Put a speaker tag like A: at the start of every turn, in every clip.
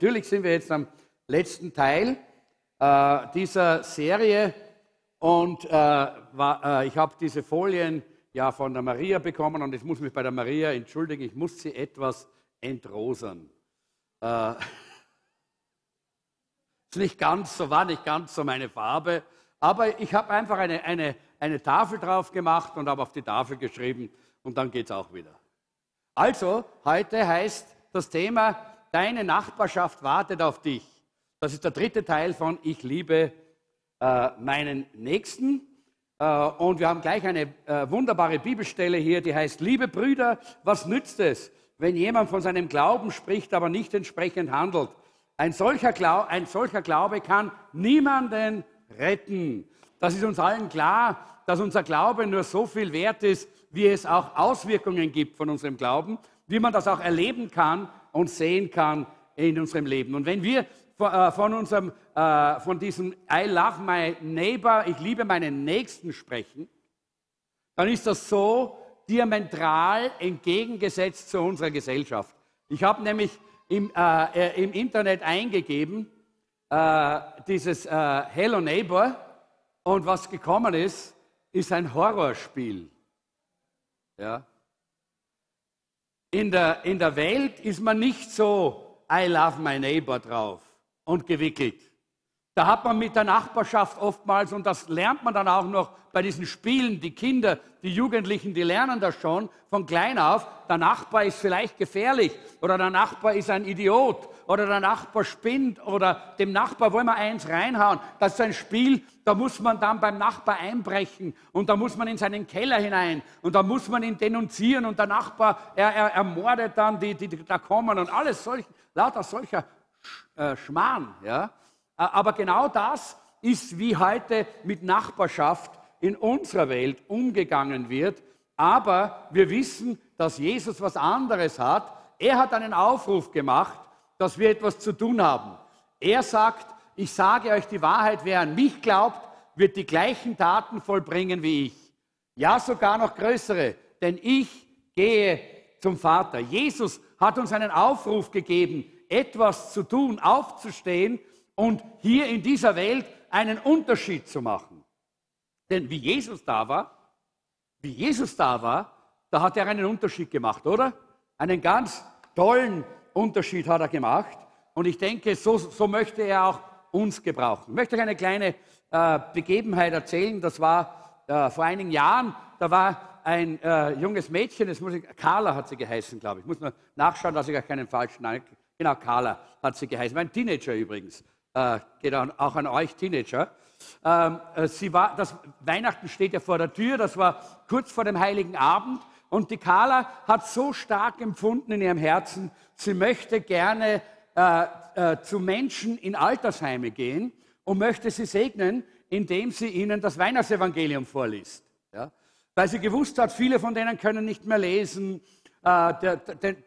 A: natürlich sind wir jetzt am letzten Teil äh, dieser Serie und äh, war, äh, ich habe diese Folien ja von der Maria bekommen und ich muss mich bei der Maria entschuldigen, ich muss sie etwas entrosern. Äh, ist nicht ganz so, war nicht ganz so meine Farbe, aber ich habe einfach eine, eine, eine Tafel drauf gemacht und habe auf die Tafel geschrieben und dann geht es auch wieder. Also, heute heißt das Thema, deine Nachbarschaft wartet auf dich. Das ist der dritte Teil von Ich liebe äh, meinen Nächsten. Äh, und wir haben gleich eine äh, wunderbare Bibelstelle hier, die heißt, liebe Brüder, was nützt es, wenn jemand von seinem Glauben spricht, aber nicht entsprechend handelt? Ein solcher, Glau ein solcher Glaube kann niemanden retten. Das ist uns allen klar, dass unser Glaube nur so viel wert ist, wie es auch Auswirkungen gibt von unserem Glauben, wie man das auch erleben kann und sehen kann in unserem Leben. Und wenn wir äh, von, unserem, äh, von diesem I love my neighbor, ich liebe meinen Nächsten sprechen, dann ist das so diametral entgegengesetzt zu unserer Gesellschaft. Ich habe nämlich im, äh, äh, im, Internet eingegeben, äh, dieses äh, Hello Neighbor, und was gekommen ist, ist ein Horrorspiel. Ja. In, der, in der Welt ist man nicht so I love my neighbor drauf und gewickelt. Da hat man mit der Nachbarschaft oftmals, und das lernt man dann auch noch bei diesen Spielen, die Kinder, die Jugendlichen, die lernen das schon von klein auf, der Nachbar ist vielleicht gefährlich oder der Nachbar ist ein Idiot oder der Nachbar spinnt oder dem Nachbar wollen wir eins reinhauen. Das ist ein Spiel, da muss man dann beim Nachbar einbrechen und da muss man in seinen Keller hinein und da muss man ihn denunzieren und der Nachbar, er, er ermordet dann die, die, die da kommen und alles solch, lauter solcher äh, Schmarrn. Ja? Aber genau das ist, wie heute mit Nachbarschaft in unserer Welt umgegangen wird. Aber wir wissen, dass Jesus was anderes hat. Er hat einen Aufruf gemacht, dass wir etwas zu tun haben. Er sagt, ich sage euch die Wahrheit, wer an mich glaubt, wird die gleichen Taten vollbringen wie ich. Ja, sogar noch größere, denn ich gehe zum Vater. Jesus hat uns einen Aufruf gegeben, etwas zu tun, aufzustehen und hier in dieser Welt einen Unterschied zu machen. Denn wie Jesus da war, wie Jesus da war, da hat er einen Unterschied gemacht, oder? Einen ganz tollen Unterschied hat er gemacht. Und ich denke, so, so möchte er auch uns gebrauchen. Ich möchte euch eine kleine äh, Begebenheit erzählen. Das war äh, vor einigen Jahren, da war ein äh, junges Mädchen, das muss ich, Carla hat sie geheißen, glaube ich. Ich muss nur nachschauen, dass ich auch keinen falschen Namen Genau, Carla hat sie geheißen. Mein Teenager übrigens. Äh, geht auch an euch Teenager. Ähm, äh, sie war, das Weihnachten steht ja vor der Tür, das war kurz vor dem Heiligen Abend. Und die Carla hat so stark empfunden in ihrem Herzen, sie möchte gerne äh, äh, zu Menschen in Altersheime gehen und möchte sie segnen, indem sie ihnen das Weihnachtsevangelium vorliest. Ja? Weil sie gewusst hat, viele von denen können nicht mehr lesen, äh,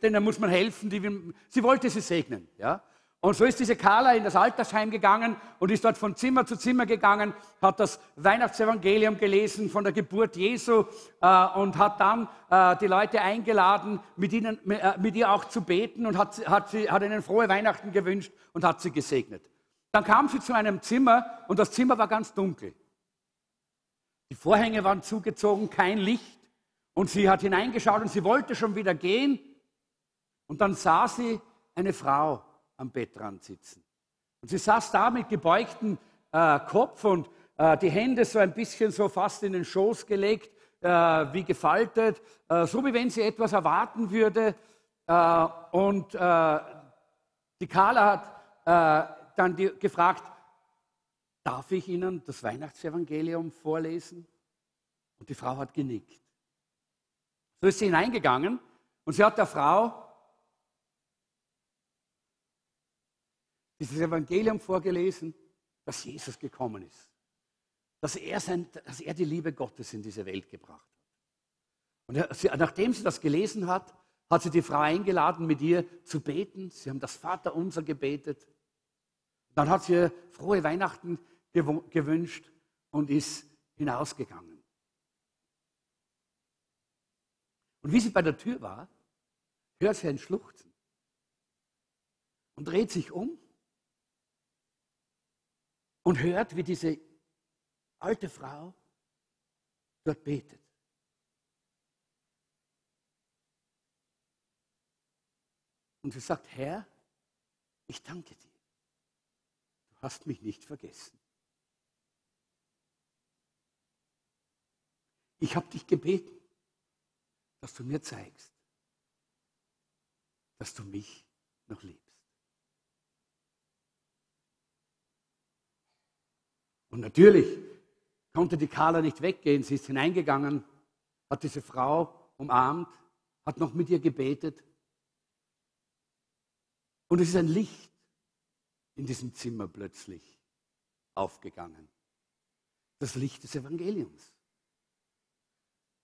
A: denen muss man helfen. Die, sie wollte sie segnen. Ja? Und so ist diese Carla in das Altersheim gegangen und ist dort von Zimmer zu Zimmer gegangen, hat das Weihnachtsevangelium gelesen von der Geburt Jesu äh, und hat dann äh, die Leute eingeladen, mit, ihnen, äh, mit ihr auch zu beten und hat, hat, sie, hat ihnen frohe Weihnachten gewünscht und hat sie gesegnet. Dann kam sie zu einem Zimmer und das Zimmer war ganz dunkel. Die Vorhänge waren zugezogen, kein Licht. Und sie hat hineingeschaut und sie wollte schon wieder gehen. Und dann sah sie eine Frau am Bettrand sitzen. Und sie saß da mit gebeugtem äh, Kopf und äh, die Hände so ein bisschen so fast in den Schoß gelegt, äh, wie gefaltet, äh, so wie wenn sie etwas erwarten würde. Äh, und äh, die Carla hat dann die, gefragt, darf ich Ihnen das Weihnachtsevangelium vorlesen? Und die Frau hat genickt. So ist sie hineingegangen und sie hat der Frau dieses Evangelium vorgelesen, dass Jesus gekommen ist. Dass er, sein, dass er die Liebe Gottes in diese Welt gebracht hat. Und nachdem sie das gelesen hat, hat sie die Frau eingeladen, mit ihr zu beten. Sie haben das Vaterunser gebetet. Dann hat sie frohe Weihnachten gewünscht und ist hinausgegangen. Und wie sie bei der Tür war, hört sie ein Schluchzen. Und dreht sich um und hört, wie diese alte Frau dort betet. Und sie sagt, Herr, ich danke dir. Du hast mich nicht vergessen. Ich habe dich gebeten, dass du mir zeigst, dass du mich noch liebst. Und natürlich konnte die Carla nicht weggehen. Sie ist hineingegangen, hat diese Frau umarmt, hat noch mit ihr gebetet. Und es ist ein Licht in diesem Zimmer plötzlich aufgegangen. Das Licht des Evangeliums.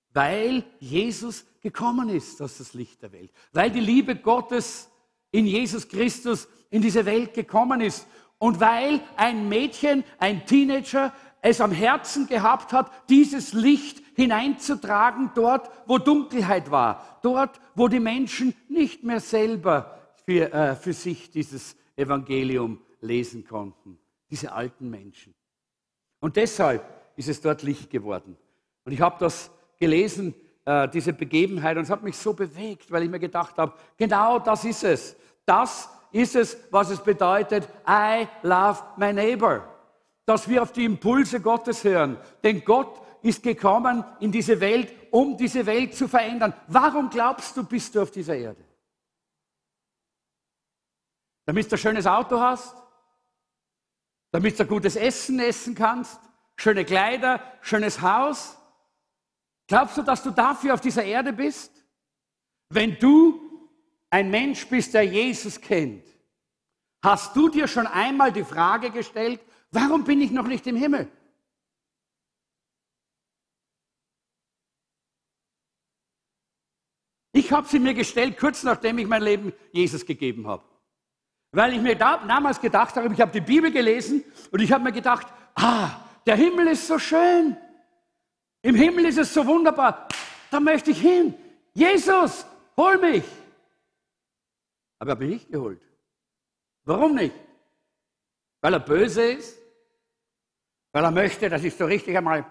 A: Weil Jesus gekommen ist, ist das Licht der Welt. Weil die Liebe Gottes in Jesus Christus in diese Welt gekommen ist. Und weil ein Mädchen, ein Teenager es am Herzen gehabt hat, dieses Licht hineinzutragen dort, wo Dunkelheit war. Dort, wo die Menschen nicht mehr selber für, äh, für sich dieses Evangelium lesen konnten. Diese alten Menschen. Und deshalb ist es dort Licht geworden. Und ich habe das gelesen, äh, diese Begebenheit, und es hat mich so bewegt, weil ich mir gedacht habe, genau das ist es. Das ist es, was es bedeutet, I love my neighbor. Dass wir auf die Impulse Gottes hören. Denn Gott ist gekommen in diese Welt, um diese Welt zu verändern. Warum glaubst du, bist du auf dieser Erde? Damit du ein schönes Auto hast? Damit du gutes Essen essen kannst? Schöne Kleider? Schönes Haus? Glaubst du, dass du dafür auf dieser Erde bist? Wenn du ein Mensch bist, der Jesus kennt, hast du dir schon einmal die Frage gestellt, warum bin ich noch nicht im Himmel? Ich habe sie mir gestellt, kurz nachdem ich mein Leben Jesus gegeben habe. Weil ich mir da, damals gedacht habe, ich habe die Bibel gelesen und ich habe mir gedacht, ah, der Himmel ist so schön. Im Himmel ist es so wunderbar. Da möchte ich hin. Jesus, hol mich. Aber er hat mich nicht geholt. Warum nicht? Weil er böse ist? Weil er möchte, dass ich so richtig einmal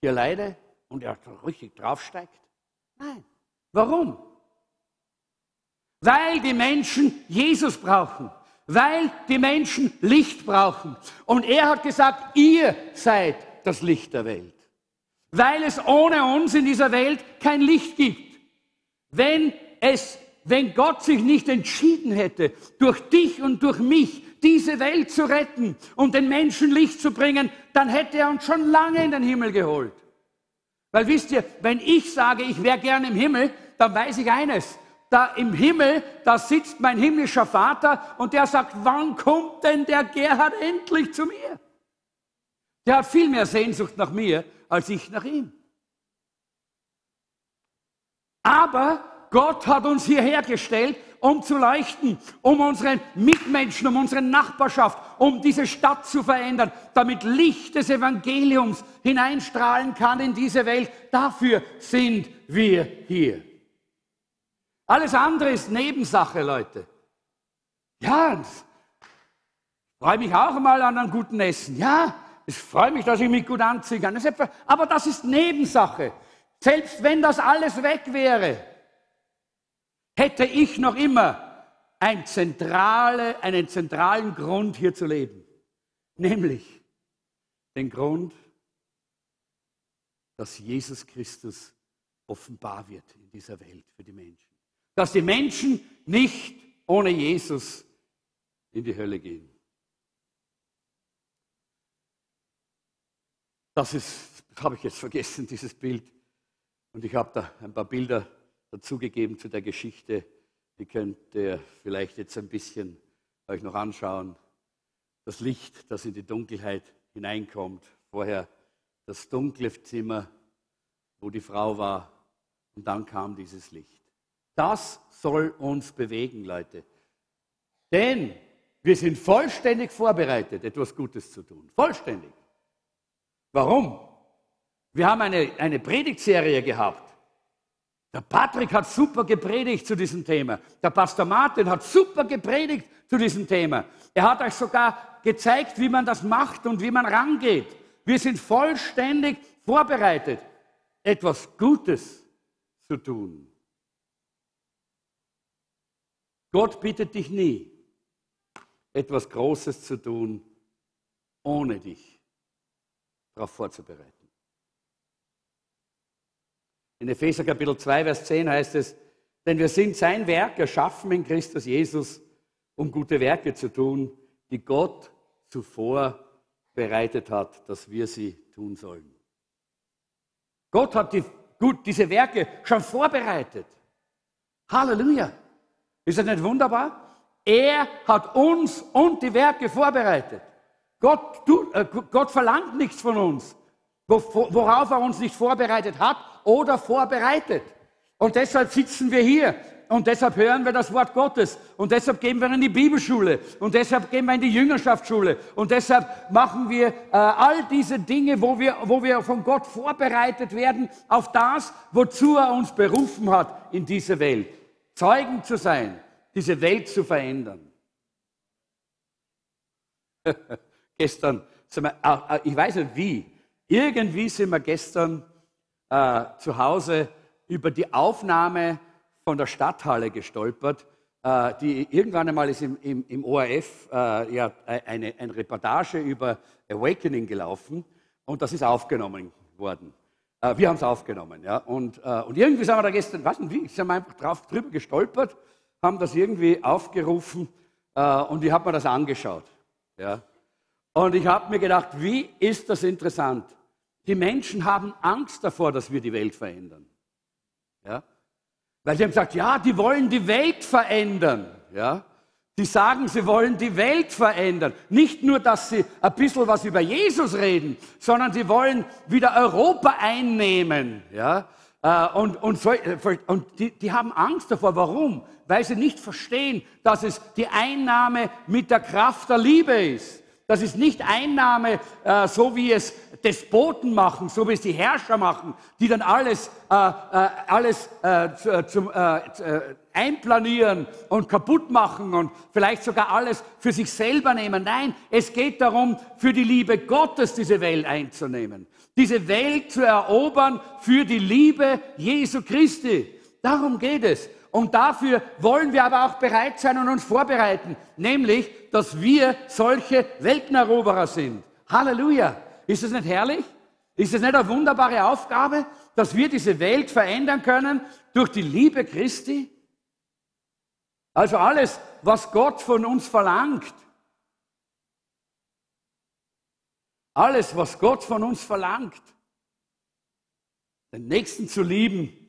A: hier leide und er so richtig draufsteigt? Nein. Warum? Weil die Menschen Jesus brauchen weil die Menschen Licht brauchen. Und er hat gesagt, ihr seid das Licht der Welt. Weil es ohne uns in dieser Welt kein Licht gibt. Wenn es, wenn Gott sich nicht entschieden hätte, durch dich und durch mich diese Welt zu retten und den Menschen Licht zu bringen, dann hätte er uns schon lange in den Himmel geholt. Weil wisst ihr, wenn ich sage, ich wäre gern im Himmel, dann weiß ich eines. Da im Himmel, da sitzt mein himmlischer Vater und der sagt, wann kommt denn der Gerhard endlich zu mir? Der hat viel mehr Sehnsucht nach mir als ich nach ihm. Aber Gott hat uns hierher gestellt, um zu leuchten, um unseren Mitmenschen, um unsere Nachbarschaft, um diese Stadt zu verändern, damit Licht des Evangeliums hineinstrahlen kann in diese Welt. Dafür sind wir hier. Alles andere ist Nebensache, Leute. Ja, freue mich auch mal an einem guten Essen. Ja, ich freue mich, dass ich mich gut anziehen kann. aber das ist Nebensache. Selbst wenn das alles weg wäre, hätte ich noch immer ein zentrale, einen zentralen Grund hier zu leben. Nämlich den Grund, dass Jesus Christus offenbar wird in dieser Welt für die Menschen. Dass die Menschen nicht ohne Jesus in die Hölle gehen. Das ist, habe ich jetzt vergessen, dieses Bild. Und ich habe da ein paar Bilder dazugegeben zu der Geschichte. Die könnt ihr vielleicht jetzt ein bisschen euch noch anschauen. Das Licht, das in die Dunkelheit hineinkommt. Vorher das dunkle Zimmer, wo die Frau war. Und dann kam dieses Licht. Das soll uns bewegen, Leute. Denn wir sind vollständig vorbereitet, etwas Gutes zu tun. Vollständig. Warum? Wir haben eine, eine Predigtserie gehabt. Der Patrick hat super gepredigt zu diesem Thema. Der Pastor Martin hat super gepredigt zu diesem Thema. Er hat euch sogar gezeigt, wie man das macht und wie man rangeht. Wir sind vollständig vorbereitet, etwas Gutes zu tun. Gott bittet dich nie, etwas Großes zu tun, ohne dich darauf vorzubereiten. In Epheser Kapitel 2, Vers 10 heißt es, denn wir sind sein Werk erschaffen in Christus Jesus, um gute Werke zu tun, die Gott zuvor bereitet hat, dass wir sie tun sollen. Gott hat die, gut, diese Werke schon vorbereitet. Halleluja. Ist das nicht wunderbar? Er hat uns und die Werke vorbereitet. Gott, du, äh, Gott verlangt nichts von uns, worauf er uns nicht vorbereitet hat oder vorbereitet. Und deshalb sitzen wir hier und deshalb hören wir das Wort Gottes und deshalb gehen wir in die Bibelschule und deshalb gehen wir in die Jüngerschaftsschule und deshalb machen wir äh, all diese Dinge, wo wir, wo wir von Gott vorbereitet werden auf das, wozu er uns berufen hat in dieser Welt. Zeugen zu sein, diese Welt zu verändern. gestern, wir, äh, ich weiß nicht wie, irgendwie sind wir gestern äh, zu Hause über die Aufnahme von der Stadthalle gestolpert. Äh, die, irgendwann einmal ist im, im, im ORF äh, ja, eine, eine Reportage über Awakening gelaufen und das ist aufgenommen worden. Äh, wir haben es aufgenommen. Ja, und, äh, und irgendwie sind wir da gestern, weiß nicht wie, sind wir einfach drauf, drüber gestolpert, haben das irgendwie aufgerufen äh, und ich habe mir das angeschaut. Ja. Und ich habe mir gedacht, wie ist das interessant? Die Menschen haben Angst davor, dass wir die Welt verändern. Ja? Weil sie haben gesagt, ja, die wollen die Welt verändern. Ja? Die sagen, sie wollen die Welt verändern. Nicht nur, dass sie ein bisschen was über Jesus reden, sondern sie wollen wieder Europa einnehmen. Ja? Äh, und, und, so, äh, und die, die haben Angst davor. Warum? Weil sie nicht verstehen, dass es die Einnahme mit der Kraft der Liebe ist. Das ist nicht Einnahme, äh, so wie es Despoten machen, so wie es die Herrscher machen, die dann alles, äh, äh, alles äh, zum, äh, äh, einplanieren und kaputt machen und vielleicht sogar alles für sich selber nehmen. Nein, es geht darum, für die Liebe Gottes diese Welt einzunehmen. Diese Welt zu erobern für die Liebe Jesu Christi. Darum geht es. Und dafür wollen wir aber auch bereit sein und uns vorbereiten, nämlich, dass wir solche Welteneroberer sind. Halleluja. Ist das nicht herrlich? Ist das nicht eine wunderbare Aufgabe, dass wir diese Welt verändern können durch die Liebe Christi? Also alles, was Gott von uns verlangt, alles, was Gott von uns verlangt, den Nächsten zu lieben,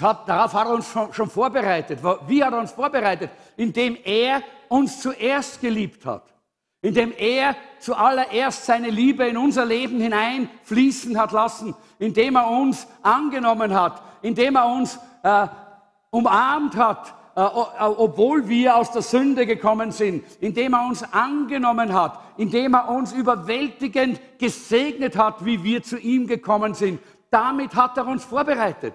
A: hat, darauf hat er uns schon vorbereitet. Wie hat er uns vorbereitet? Indem er uns zuerst geliebt hat. Indem er zuallererst seine Liebe in unser Leben hineinfließen hat lassen. Indem er uns angenommen hat. Indem er uns äh, umarmt hat, äh, obwohl wir aus der Sünde gekommen sind. Indem er uns angenommen hat. Indem er uns überwältigend gesegnet hat, wie wir zu ihm gekommen sind. Damit hat er uns vorbereitet.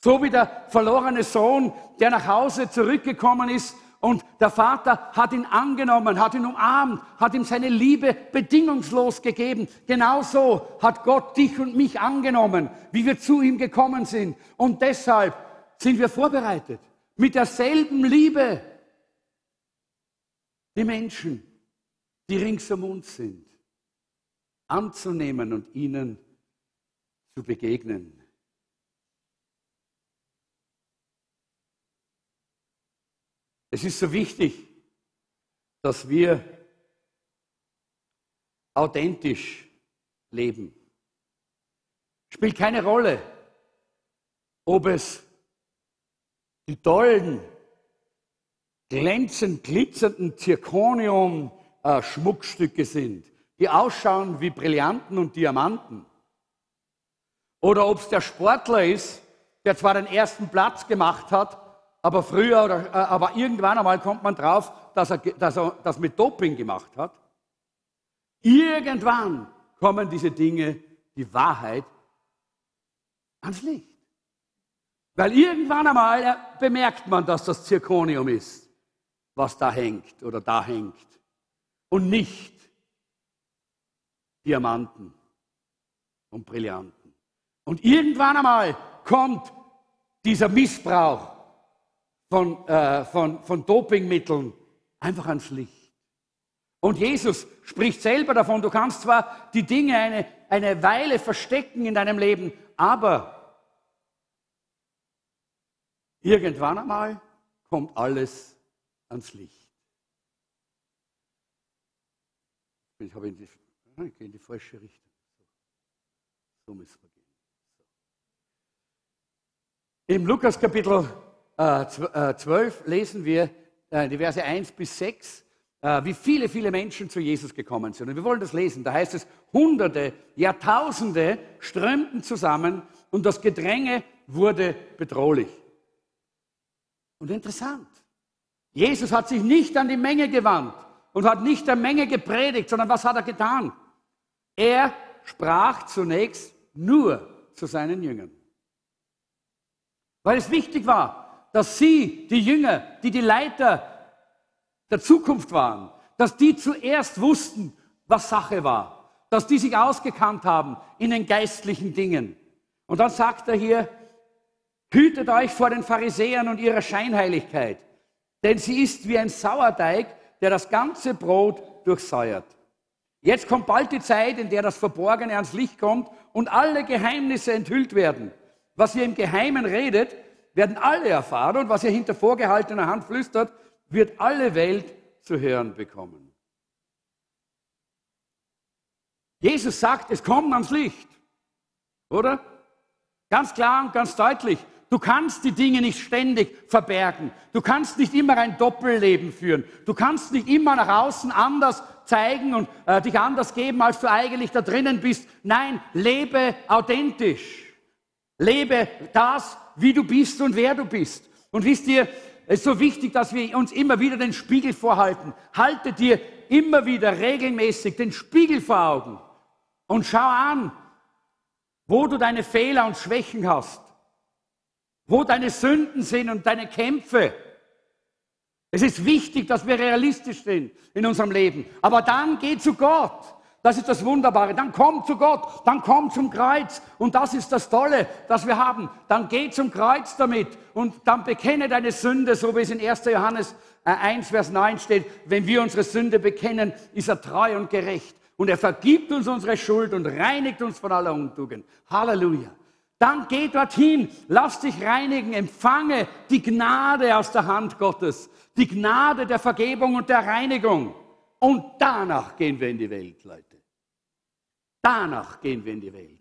A: So wie der verlorene Sohn, der nach Hause zurückgekommen ist und der Vater hat ihn angenommen, hat ihn umarmt, hat ihm seine Liebe bedingungslos gegeben. Genauso hat Gott dich und mich angenommen, wie wir zu ihm gekommen sind. Und deshalb sind wir vorbereitet, mit derselben Liebe die Menschen, die rings um uns sind, anzunehmen und ihnen zu begegnen. Es ist so wichtig, dass wir authentisch leben. Spielt keine Rolle, ob es die tollen, glänzend glitzernden Zirconium-Schmuckstücke sind, die ausschauen wie Brillanten und Diamanten. Oder ob es der Sportler ist, der zwar den ersten Platz gemacht hat, aber früher oder äh, aber irgendwann einmal kommt man drauf, dass er, dass er das mit Doping gemacht hat. Irgendwann kommen diese Dinge, die Wahrheit, ans Licht. Weil irgendwann einmal bemerkt man, dass das Zirkonium ist, was da hängt oder da hängt. Und nicht Diamanten und Brillanten. Und irgendwann einmal kommt dieser Missbrauch von, äh, von, von Dopingmitteln einfach ans Licht. Und Jesus spricht selber davon, du kannst zwar die Dinge eine, eine Weile verstecken in deinem Leben, aber irgendwann einmal kommt alles ans Licht. Ich habe in die, ich in die falsche Richtung. So müssen wir gehen. Im Lukas Kapitel 12 äh, lesen wir äh, die Verse 1 bis 6 äh, wie viele, viele Menschen zu Jesus gekommen sind. Und wir wollen das lesen. Da heißt es, Hunderte, Jahrtausende strömten zusammen und das Gedränge wurde bedrohlich. Und interessant, Jesus hat sich nicht an die Menge gewandt und hat nicht der Menge gepredigt, sondern was hat er getan? Er sprach zunächst nur zu seinen Jüngern. Weil es wichtig war, dass sie, die Jünger, die die Leiter der Zukunft waren, dass die zuerst wussten, was Sache war, dass die sich ausgekannt haben in den geistlichen Dingen. Und dann sagt er hier, hütet euch vor den Pharisäern und ihrer Scheinheiligkeit, denn sie ist wie ein Sauerteig, der das ganze Brot durchsäuert. Jetzt kommt bald die Zeit, in der das Verborgene ans Licht kommt und alle Geheimnisse enthüllt werden. Was ihr im Geheimen redet, werden alle erfahren und was ihr hinter vorgehaltener Hand flüstert, wird alle Welt zu hören bekommen. Jesus sagt, es kommt ans Licht, oder? Ganz klar und ganz deutlich. Du kannst die Dinge nicht ständig verbergen. Du kannst nicht immer ein Doppelleben führen. Du kannst nicht immer nach außen anders zeigen und äh, dich anders geben, als du eigentlich da drinnen bist. Nein, lebe authentisch. Lebe das, wie du bist und wer du bist. Und wisst ihr, es ist so wichtig, dass wir uns immer wieder den Spiegel vorhalten. Halte dir immer wieder regelmäßig den Spiegel vor Augen und schau an, wo du deine Fehler und Schwächen hast, wo deine Sünden sind und deine Kämpfe. Es ist wichtig, dass wir realistisch sind in unserem Leben. Aber dann geh zu Gott. Das ist das Wunderbare. Dann komm zu Gott, dann komm zum Kreuz. Und das ist das Tolle, das wir haben. Dann geh zum Kreuz damit und dann bekenne deine Sünde, so wie es in 1. Johannes 1, äh, Vers 9 steht. Wenn wir unsere Sünde bekennen, ist er treu und gerecht. Und er vergibt uns unsere Schuld und reinigt uns von aller Untugend. Halleluja. Dann geh dorthin, lass dich reinigen, empfange die Gnade aus der Hand Gottes, die Gnade der Vergebung und der Reinigung. Und danach gehen wir in die Welt, Leute. Danach gehen wir in die Welt.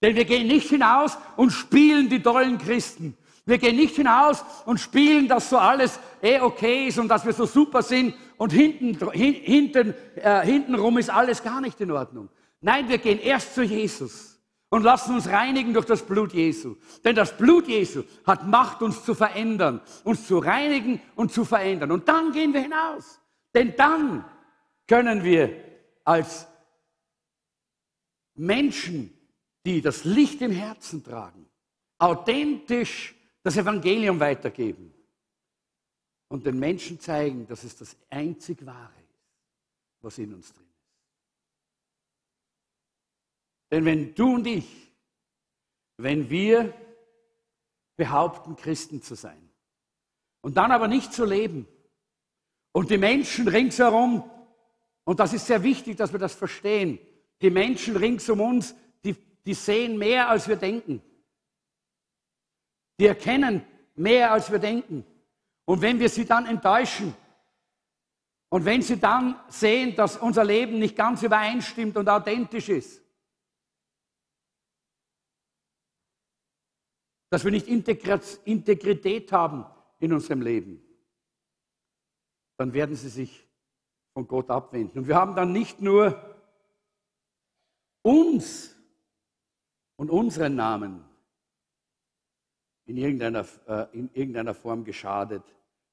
A: Denn wir gehen nicht hinaus und spielen die tollen Christen. Wir gehen nicht hinaus und spielen, dass so alles eh okay ist und dass wir so super sind und hinten, hinten, äh, hintenrum ist alles gar nicht in Ordnung. Nein, wir gehen erst zu Jesus und lassen uns reinigen durch das Blut Jesu. Denn das Blut Jesu hat Macht, uns zu verändern, uns zu reinigen und zu verändern. Und dann gehen wir hinaus. Denn dann können wir als Menschen, die das Licht im Herzen tragen, authentisch das Evangelium weitergeben und den Menschen zeigen, dass es das einzig Wahre ist, was in uns drin ist. Denn wenn du und ich, wenn wir behaupten, Christen zu sein und dann aber nicht zu leben und die Menschen ringsherum, und das ist sehr wichtig, dass wir das verstehen, die Menschen rings um uns, die, die sehen mehr, als wir denken. Die erkennen mehr, als wir denken. Und wenn wir sie dann enttäuschen und wenn sie dann sehen, dass unser Leben nicht ganz übereinstimmt und authentisch ist, dass wir nicht Integrität haben in unserem Leben, dann werden sie sich von Gott abwenden. Und wir haben dann nicht nur uns und unseren Namen in irgendeiner, äh, in irgendeiner Form geschadet,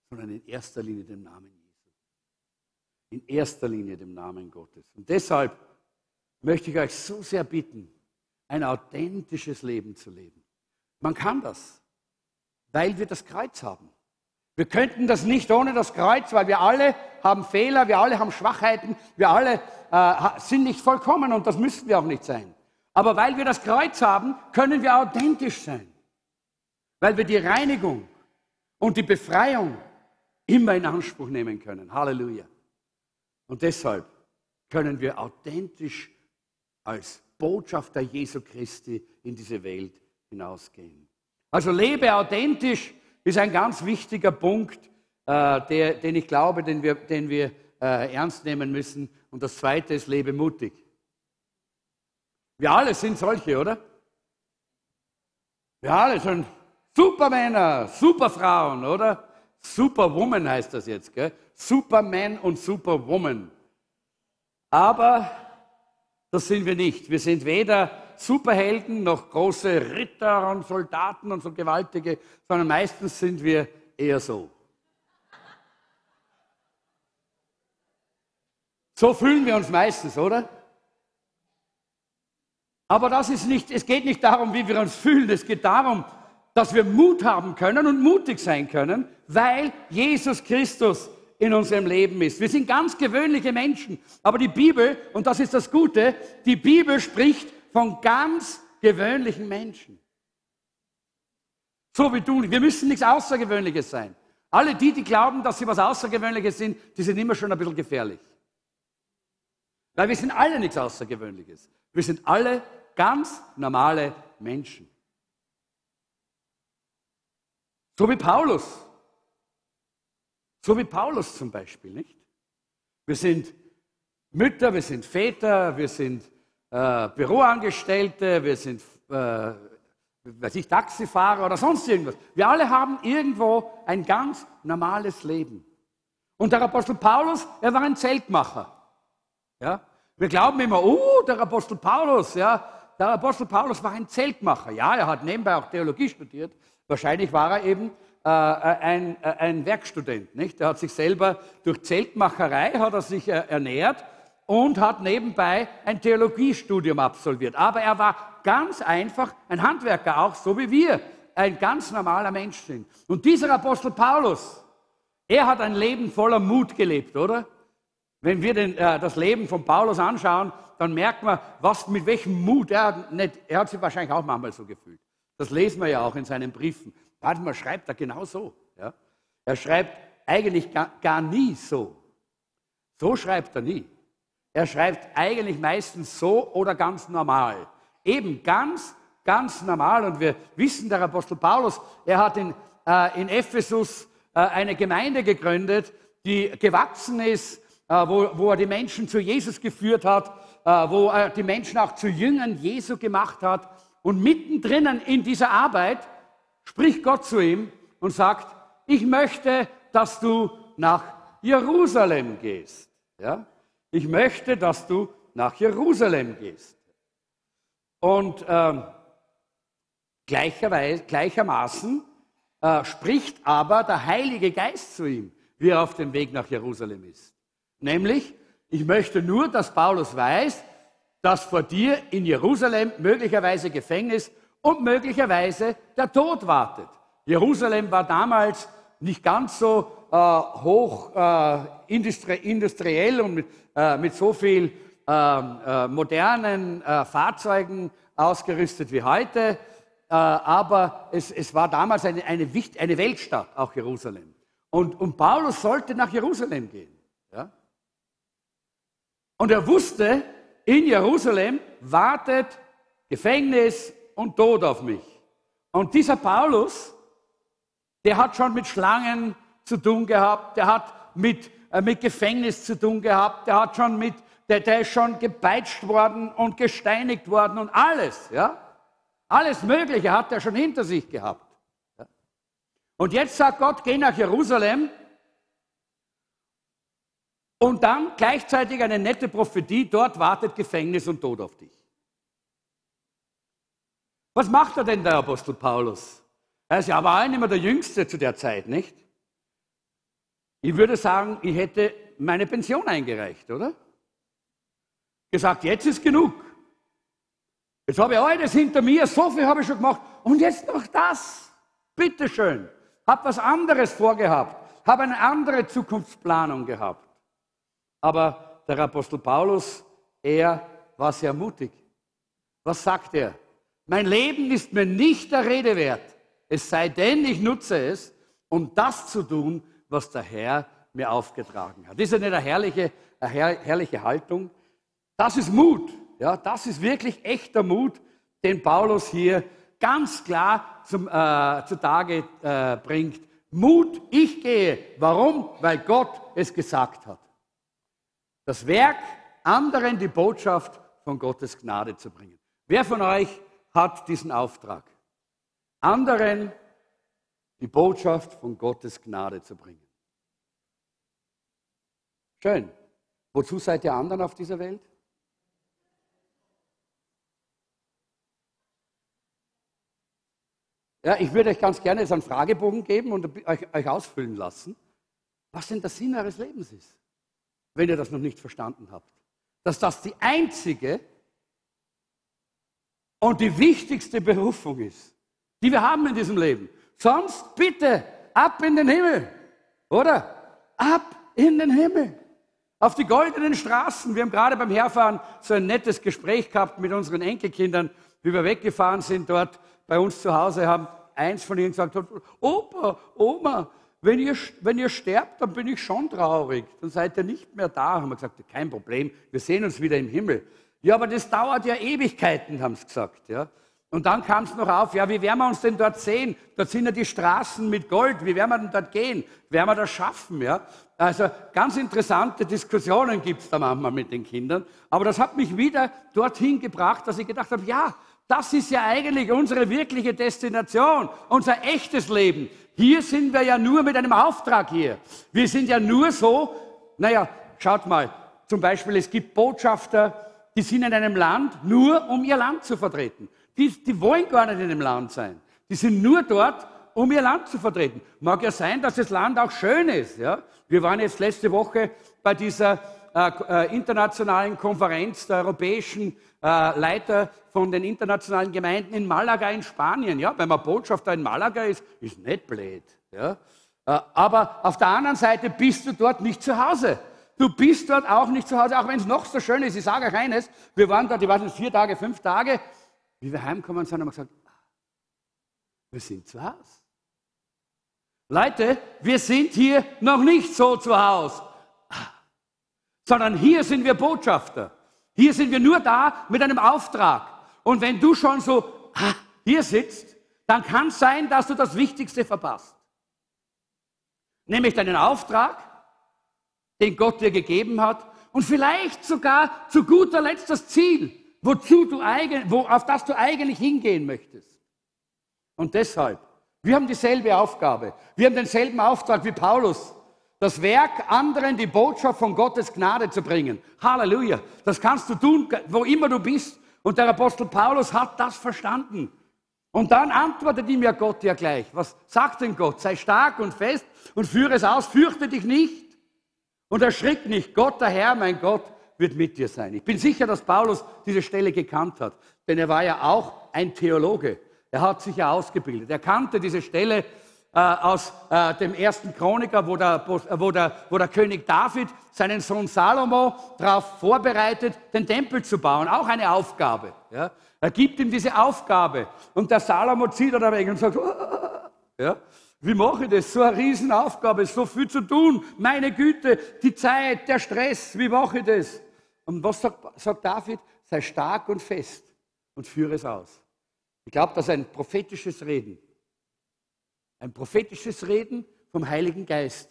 A: sondern in erster Linie dem Namen Jesu. In erster Linie dem Namen Gottes. Und deshalb möchte ich euch so sehr bitten, ein authentisches Leben zu leben. Man kann das. Weil wir das Kreuz haben. Wir könnten das nicht ohne das Kreuz, weil wir alle haben Fehler, wir alle haben Schwachheiten, wir alle äh, sind nicht vollkommen und das müssen wir auch nicht sein. Aber weil wir das Kreuz haben, können wir authentisch sein. Weil wir die Reinigung und die Befreiung immer in Anspruch nehmen können. Halleluja. Und deshalb können wir authentisch als Botschafter Jesu Christi in diese Welt hinausgehen. Also lebe authentisch ist ein ganz wichtiger Punkt, äh, der, den ich glaube, den wir, den wir äh, ernst nehmen müssen. Und das Zweite ist, lebe mutig. Wir alle sind solche, oder? Wir alle sind Supermänner, Superfrauen, oder? Superwoman heißt das jetzt, gell? Superman und Superwoman. Aber das sind wir nicht. Wir sind weder Superhelden noch große Ritter und Soldaten und so gewaltige, sondern meistens sind wir eher so. So fühlen wir uns meistens, oder? Aber das ist nicht, es geht nicht darum, wie wir uns fühlen, es geht darum, dass wir Mut haben können und mutig sein können, weil Jesus Christus in unserem Leben ist. Wir sind ganz gewöhnliche Menschen, aber die Bibel, und das ist das Gute, die Bibel spricht von ganz gewöhnlichen Menschen. So wie du. Wir müssen nichts Außergewöhnliches sein. Alle die, die glauben, dass sie was Außergewöhnliches sind, die sind immer schon ein bisschen gefährlich. Weil wir sind alle nichts Außergewöhnliches. Wir sind alle ganz normale Menschen. So wie Paulus. So wie Paulus zum Beispiel, nicht? Wir sind Mütter, wir sind Väter, wir sind äh, Büroangestellte, wir sind, äh, weiß ich, Taxifahrer oder sonst irgendwas. Wir alle haben irgendwo ein ganz normales Leben. Und der Apostel Paulus, er war ein Zeltmacher. Ja? Wir glauben immer, oh, der Apostel Paulus, ja, der Apostel Paulus war ein Zeltmacher. Ja, er hat nebenbei auch Theologie studiert. Wahrscheinlich war er eben äh, ein, äh, ein Werkstudent. Nicht? Er hat sich selber durch Zeltmacherei hat er sich äh, ernährt und hat nebenbei ein Theologiestudium absolviert. Aber er war ganz einfach ein Handwerker, auch so wie wir, ein ganz normaler Mensch sind. Und dieser Apostel Paulus, er hat ein Leben voller Mut gelebt, oder? Wenn wir den, äh, das Leben von Paulus anschauen, dann merkt man, was, mit welchem Mut er, nicht, er hat sich wahrscheinlich auch manchmal so gefühlt. Das lesen wir ja auch in seinen Briefen. Manchmal schreibt er genau so. Ja? Er schreibt eigentlich gar, gar nie so. So schreibt er nie. Er schreibt eigentlich meistens so oder ganz normal. Eben ganz, ganz normal. Und wir wissen, der Apostel Paulus, er hat in, äh, in Ephesus äh, eine Gemeinde gegründet, die gewachsen ist, wo, wo, er die Menschen zu Jesus geführt hat, äh, wo er die Menschen auch zu Jüngern Jesu gemacht hat. Und mittendrin in dieser Arbeit spricht Gott zu ihm und sagt, ich möchte, dass du nach Jerusalem gehst. Ja? Ich möchte, dass du nach Jerusalem gehst. Und ähm, gleichermaßen äh, spricht aber der Heilige Geist zu ihm, wie er auf dem Weg nach Jerusalem ist. Nämlich, ich möchte nur, dass Paulus weiß, dass vor dir in Jerusalem möglicherweise Gefängnis und möglicherweise der Tod wartet. Jerusalem war damals nicht ganz so äh, hoch äh, industrie industriell und mit, äh, mit so viel ähm, äh, modernen äh, Fahrzeugen ausgerüstet wie heute, äh, aber es, es, war damals eine, eine, eine, Weltstadt, auch Jerusalem. Und, und Paulus sollte nach Jerusalem gehen. Und er wusste, in Jerusalem wartet Gefängnis und Tod auf mich. Und dieser Paulus, der hat schon mit Schlangen zu tun gehabt, der hat mit, äh, mit Gefängnis zu tun gehabt, der hat schon mit, der, der ist schon gepeitscht worden und gesteinigt worden und alles, ja. Alles Mögliche hat er schon hinter sich gehabt. Und jetzt sagt Gott, geh nach Jerusalem und dann gleichzeitig eine nette Prophetie, dort wartet Gefängnis und Tod auf dich. Was macht er denn, der Apostel Paulus? Er ist ja aber auch nicht mehr der Jüngste zu der Zeit, nicht? Ich würde sagen, ich hätte meine Pension eingereicht, oder? Gesagt, jetzt ist genug. Jetzt habe ich alles hinter mir, so viel habe ich schon gemacht. Und jetzt noch das. Bitteschön. Hab was anderes vorgehabt. Hab eine andere Zukunftsplanung gehabt. Aber der Apostel Paulus, er war sehr mutig. Was sagt er? Mein Leben ist mir nicht der Rede wert, es sei denn, ich nutze es, um das zu tun, was der Herr mir aufgetragen hat. Ist ja nicht eine herrliche, eine herrliche Haltung? Das ist Mut. Ja, das ist wirklich echter Mut, den Paulus hier ganz klar zum, äh, zutage äh, bringt. Mut, ich gehe. Warum? Weil Gott es gesagt hat. Das Werk, anderen die Botschaft von Gottes Gnade zu bringen. Wer von euch hat diesen Auftrag? Anderen die Botschaft von Gottes Gnade zu bringen. Schön. Wozu seid ihr anderen auf dieser Welt? Ja, ich würde euch ganz gerne jetzt einen Fragebogen geben und euch, euch ausfüllen lassen, was denn der Sinn eures Lebens ist, wenn ihr das noch nicht verstanden habt. Dass das die einzige und die wichtigste Berufung ist, die wir haben in diesem Leben. Sonst bitte ab in den Himmel, oder? Ab in den Himmel. Auf die goldenen Straßen. Wir haben gerade beim Herfahren so ein nettes Gespräch gehabt mit unseren Enkelkindern, wie wir weggefahren sind dort bei uns zu Hause, haben eins von ihnen gesagt, Opa, Oma, wenn ihr, wenn ihr sterbt, dann bin ich schon traurig. Dann seid ihr nicht mehr da. Haben wir gesagt, kein Problem, wir sehen uns wieder im Himmel. Ja, aber das dauert ja Ewigkeiten, haben sie gesagt. Ja. Und dann kam es noch auf, ja, wie werden wir uns denn dort sehen? Dort sind ja die Straßen mit Gold, wie werden wir denn dort gehen? Werden wir das schaffen? Ja? Also ganz interessante Diskussionen gibt es da manchmal mit den Kindern. Aber das hat mich wieder dorthin gebracht, dass ich gedacht habe, ja, das ist ja eigentlich unsere wirkliche Destination, unser echtes Leben. Hier sind wir ja nur mit einem Auftrag hier. Wir sind ja nur so, naja, schaut mal, zum Beispiel es gibt Botschafter, die sind in einem Land nur, um ihr Land zu vertreten. Die, die wollen gar nicht in dem Land sein. Die sind nur dort, um ihr Land zu vertreten. Mag ja sein, dass das Land auch schön ist. Ja? Wir waren jetzt letzte Woche bei dieser äh, äh, internationalen Konferenz der europäischen äh, Leiter von den internationalen Gemeinden in Malaga in Spanien. Ja? Wenn man Botschafter in Malaga ist, ist nicht blöd. Ja? Äh, aber auf der anderen Seite bist du dort nicht zu Hause. Du bist dort auch nicht zu Hause, auch wenn es noch so schön ist. Ich sage euch eines, wir waren dort, ich weiß nicht, vier Tage, fünf Tage, wie wir heimkommen sind, haben wir gesagt, wir sind zu Hause. Leute, wir sind hier noch nicht so zu Hause, sondern hier sind wir Botschafter. Hier sind wir nur da mit einem Auftrag. Und wenn du schon so hier sitzt, dann kann es sein, dass du das Wichtigste verpasst. Nämlich deinen Auftrag, den Gott dir gegeben hat und vielleicht sogar zu guter Letzt das Ziel, wozu du eigen, wo, auf das du eigentlich hingehen möchtest. Und deshalb, wir haben dieselbe Aufgabe. Wir haben denselben Auftrag wie Paulus. Das Werk, anderen die Botschaft von Gottes Gnade zu bringen. Halleluja. Das kannst du tun, wo immer du bist. Und der Apostel Paulus hat das verstanden. Und dann antwortet ihm ja Gott ja gleich. Was sagt denn Gott? Sei stark und fest und führe es aus. Fürchte dich nicht und erschrick nicht. Gott, der Herr, mein Gott, wird mit dir sein. Ich bin sicher, dass Paulus diese Stelle gekannt hat, denn er war ja auch ein Theologe. Er hat sich ja ausgebildet. Er kannte diese Stelle äh, aus äh, dem ersten Chroniker, wo der, wo, der, wo der König David seinen Sohn Salomo darauf vorbereitet, den Tempel zu bauen. Auch eine Aufgabe. Ja? Er gibt ihm diese Aufgabe. Und der Salomo zieht er da weg und sagt, ja? Wie mache ich das? So eine Riesenaufgabe, so viel zu tun. Meine Güte, die Zeit, der Stress, wie mache ich das? Und was sagt, sagt David? Sei stark und fest und führe es aus. Ich glaube, das ist ein prophetisches Reden. Ein prophetisches Reden vom Heiligen Geist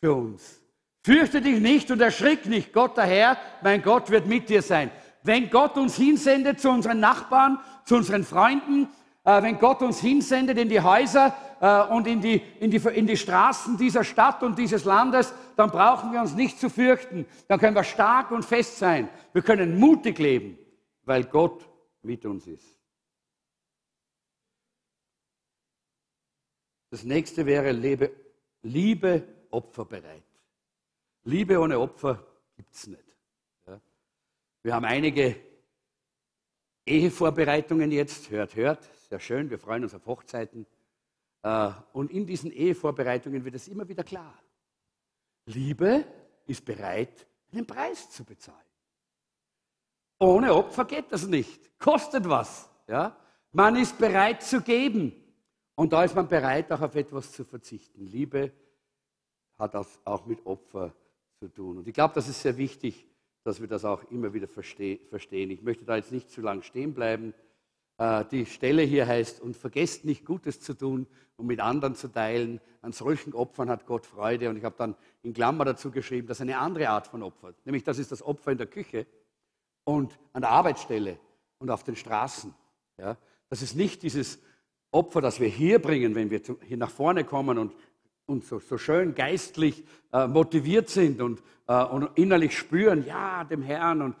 A: für uns. Fürchte dich nicht und erschrick nicht. Gott der Herr, mein Gott, wird mit dir sein. Wenn Gott uns hinsendet zu unseren Nachbarn, zu unseren Freunden, äh, wenn Gott uns hinsendet in die Häuser äh, und in die, in, die, in die Straßen dieser Stadt und dieses Landes, dann brauchen wir uns nicht zu fürchten. Dann können wir stark und fest sein. Wir können mutig leben, weil Gott mit uns ist. Das nächste wäre Liebe, Liebe opferbereit. Liebe ohne Opfer gibt es nicht. Ja. Wir haben einige Ehevorbereitungen jetzt, hört, hört, sehr schön, wir freuen uns auf Hochzeiten. Äh, und in diesen Ehevorbereitungen wird es immer wieder klar. Liebe ist bereit, einen Preis zu bezahlen. Ohne Opfer geht das nicht. Kostet was. Ja? Man ist bereit zu geben. Und da ist man bereit, auch auf etwas zu verzichten. Liebe hat auch mit Opfer zu tun. Und ich glaube, das ist sehr wichtig, dass wir das auch immer wieder verstehen. Ich möchte da jetzt nicht zu lang stehen bleiben. Äh, die Stelle hier heißt, und vergesst nicht Gutes zu tun und mit anderen zu teilen. An solchen Opfern hat Gott Freude. Und ich habe dann in Klammer dazu geschrieben, das ist eine andere Art von Opfer. Nämlich das ist das Opfer in der Küche und an der Arbeitsstelle und auf den Straßen. Ja? Das ist nicht dieses Opfer, das wir hier bringen, wenn wir hier nach vorne kommen und, und so, so schön geistlich äh, motiviert sind und, äh, und innerlich spüren, ja, dem Herrn. Und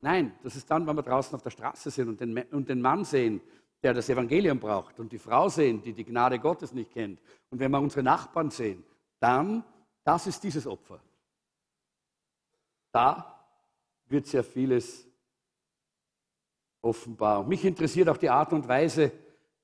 A: nein, das ist dann, wenn wir draußen auf der Straße sind und den, und den Mann sehen, der das Evangelium braucht und die Frau sehen, die die Gnade Gottes nicht kennt. Und wenn wir unsere Nachbarn sehen, dann, das ist dieses Opfer. Da wird sehr vieles offenbar. Mich interessiert auch die Art und Weise,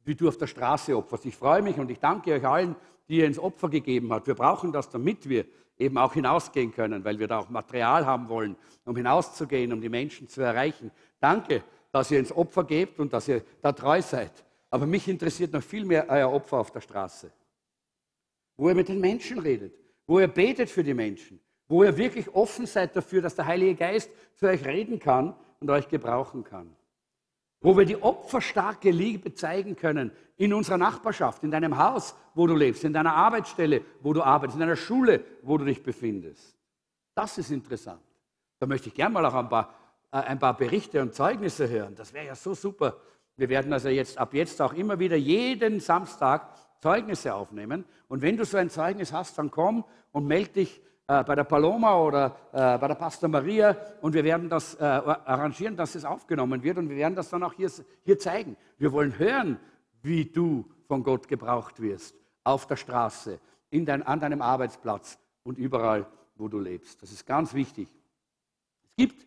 A: wie du auf der Straße opferst. Ich freue mich und ich danke euch allen, die ihr ins Opfer gegeben habt. Wir brauchen das, damit wir eben auch hinausgehen können, weil wir da auch Material haben wollen, um hinauszugehen, um die Menschen zu erreichen. Danke, dass ihr ins Opfer gebt und dass ihr da treu seid. Aber mich interessiert noch viel mehr euer Opfer auf der Straße. Wo ihr mit den Menschen redet, wo ihr betet für die Menschen, wo ihr wirklich offen seid dafür, dass der Heilige Geist zu euch reden kann und euch gebrauchen kann wo wir die opferstarke Liebe zeigen können in unserer Nachbarschaft, in deinem Haus, wo du lebst, in deiner Arbeitsstelle, wo du arbeitest, in deiner Schule, wo du dich befindest. Das ist interessant. Da möchte ich gerne mal auch ein paar, äh, ein paar Berichte und Zeugnisse hören. Das wäre ja so super. Wir werden also jetzt ab jetzt auch immer wieder jeden Samstag Zeugnisse aufnehmen. Und wenn du so ein Zeugnis hast, dann komm und melde dich äh, bei der Paloma oder äh, bei der Pastor Maria und wir werden das äh, arrangieren, dass es aufgenommen wird und wir werden das dann auch hier, hier zeigen. Wir wollen hören, wie du von Gott gebraucht wirst, auf der Straße, in dein, an deinem Arbeitsplatz und überall, wo du lebst. Das ist ganz wichtig. Es gibt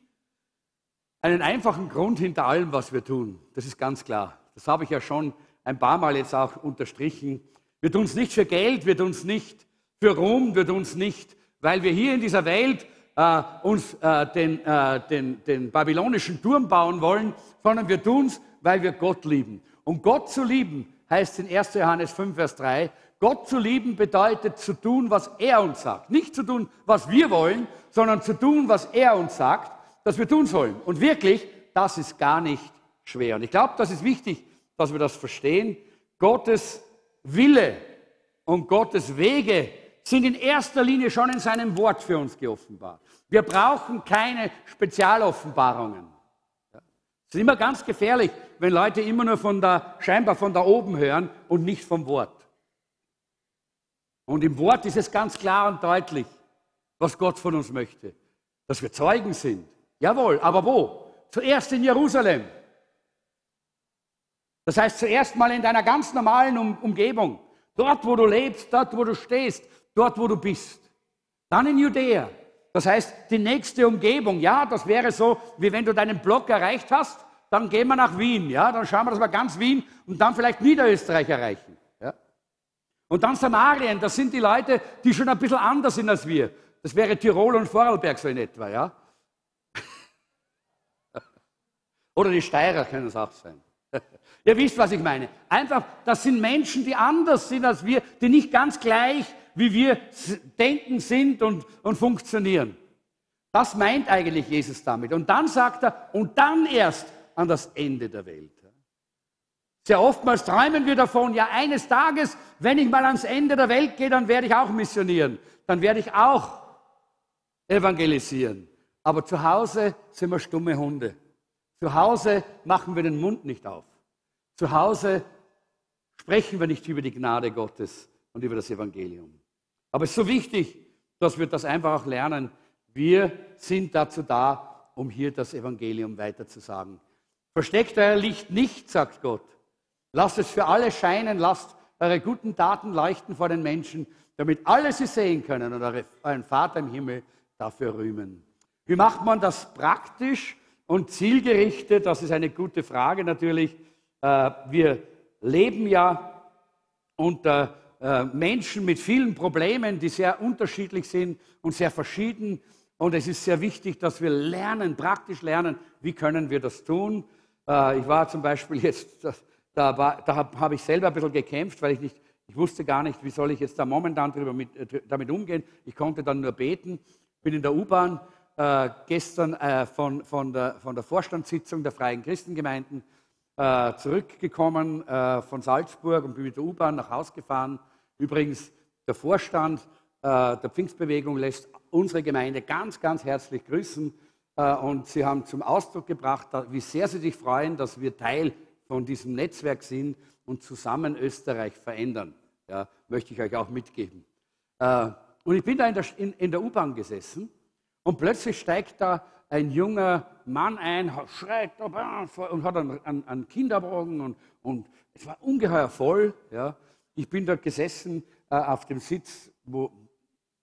A: einen einfachen Grund hinter allem, was wir tun. Das ist ganz klar. Das habe ich ja schon ein paar Mal jetzt auch unterstrichen. Wir tun es nicht für Geld, wir tun es nicht für Ruhm, wir tun es nicht weil wir hier in dieser Welt äh, uns äh, den, äh, den, den babylonischen Turm bauen wollen, sondern wir tun es, weil wir Gott lieben. Und Gott zu lieben heißt in 1. Johannes 5, Vers 3, Gott zu lieben bedeutet zu tun, was er uns sagt. Nicht zu tun, was wir wollen, sondern zu tun, was er uns sagt, dass wir tun sollen. Und wirklich, das ist gar nicht schwer. Und ich glaube, das ist wichtig, dass wir das verstehen. Gottes Wille und Gottes Wege sind in erster Linie schon in seinem Wort für uns geoffenbart. Wir brauchen keine Spezialoffenbarungen. Es ist immer ganz gefährlich, wenn Leute immer nur von da, scheinbar von da oben hören und nicht vom Wort. Und im Wort ist es ganz klar und deutlich, was Gott von uns möchte. Dass wir Zeugen sind. Jawohl, aber wo? Zuerst in Jerusalem. Das heißt zuerst mal in deiner ganz normalen um Umgebung. Dort, wo du lebst, dort, wo du stehst, dort wo du bist. Dann in Judäa. Das heißt, die nächste Umgebung, ja, das wäre so, wie wenn du deinen Block erreicht hast, dann gehen wir nach Wien, ja, dann schauen wir, dass wir ganz Wien und dann vielleicht Niederösterreich erreichen. Ja. Und dann Samarien, das sind die Leute, die schon ein bisschen anders sind als wir. Das wäre Tirol und Vorarlberg so in etwa, ja. Oder die Steirer können es auch sein. Ihr wisst, was ich meine. Einfach, das sind Menschen, die anders sind als wir, die nicht ganz gleich wie wir denken, sind und, und funktionieren. Das meint eigentlich Jesus damit. Und dann sagt er, und dann erst an das Ende der Welt. Sehr oftmals träumen wir davon, ja eines Tages, wenn ich mal ans Ende der Welt gehe, dann werde ich auch missionieren. Dann werde ich auch evangelisieren. Aber zu Hause sind wir stumme Hunde. Zu Hause machen wir den Mund nicht auf. Zu Hause sprechen wir nicht über die Gnade Gottes und über das Evangelium. Aber es ist so wichtig, dass wir das einfach auch lernen. Wir sind dazu da, um hier das Evangelium weiterzusagen. Versteckt euer Licht nicht, sagt Gott. Lasst es für alle scheinen, lasst eure guten Taten leuchten vor den Menschen, damit alle sie sehen können und euren Vater im Himmel dafür rühmen. Wie macht man das praktisch und zielgerichtet? Das ist eine gute Frage natürlich. Äh, wir leben ja unter äh, Menschen mit vielen Problemen, die sehr unterschiedlich sind und sehr verschieden. Und es ist sehr wichtig, dass wir lernen, praktisch lernen, wie können wir das tun. Äh, ich war zum Beispiel jetzt, da, da habe hab ich selber ein bisschen gekämpft, weil ich nicht, ich wusste gar nicht, wie soll ich jetzt da momentan mit, äh, damit umgehen. Ich konnte dann nur beten, bin in der U-Bahn gestern von, von, der, von der Vorstandssitzung der Freien Christengemeinden zurückgekommen von Salzburg und bin mit der U-Bahn nach Hause gefahren. Übrigens, der Vorstand äh, der Pfingstbewegung lässt unsere Gemeinde ganz, ganz herzlich grüßen. Äh, und sie haben zum Ausdruck gebracht, wie sehr sie sich freuen, dass wir Teil von diesem Netzwerk sind und zusammen Österreich verändern. Ja, möchte ich euch auch mitgeben. Und ich bin da in der, in, in der U-Bahn gesessen und plötzlich steigt da ein junger Mann ein, schreit und hat einen, einen, einen Kinderwagen und, und, es war ungeheuer voll. Ja. Ich bin dort gesessen äh, auf dem Sitz, wo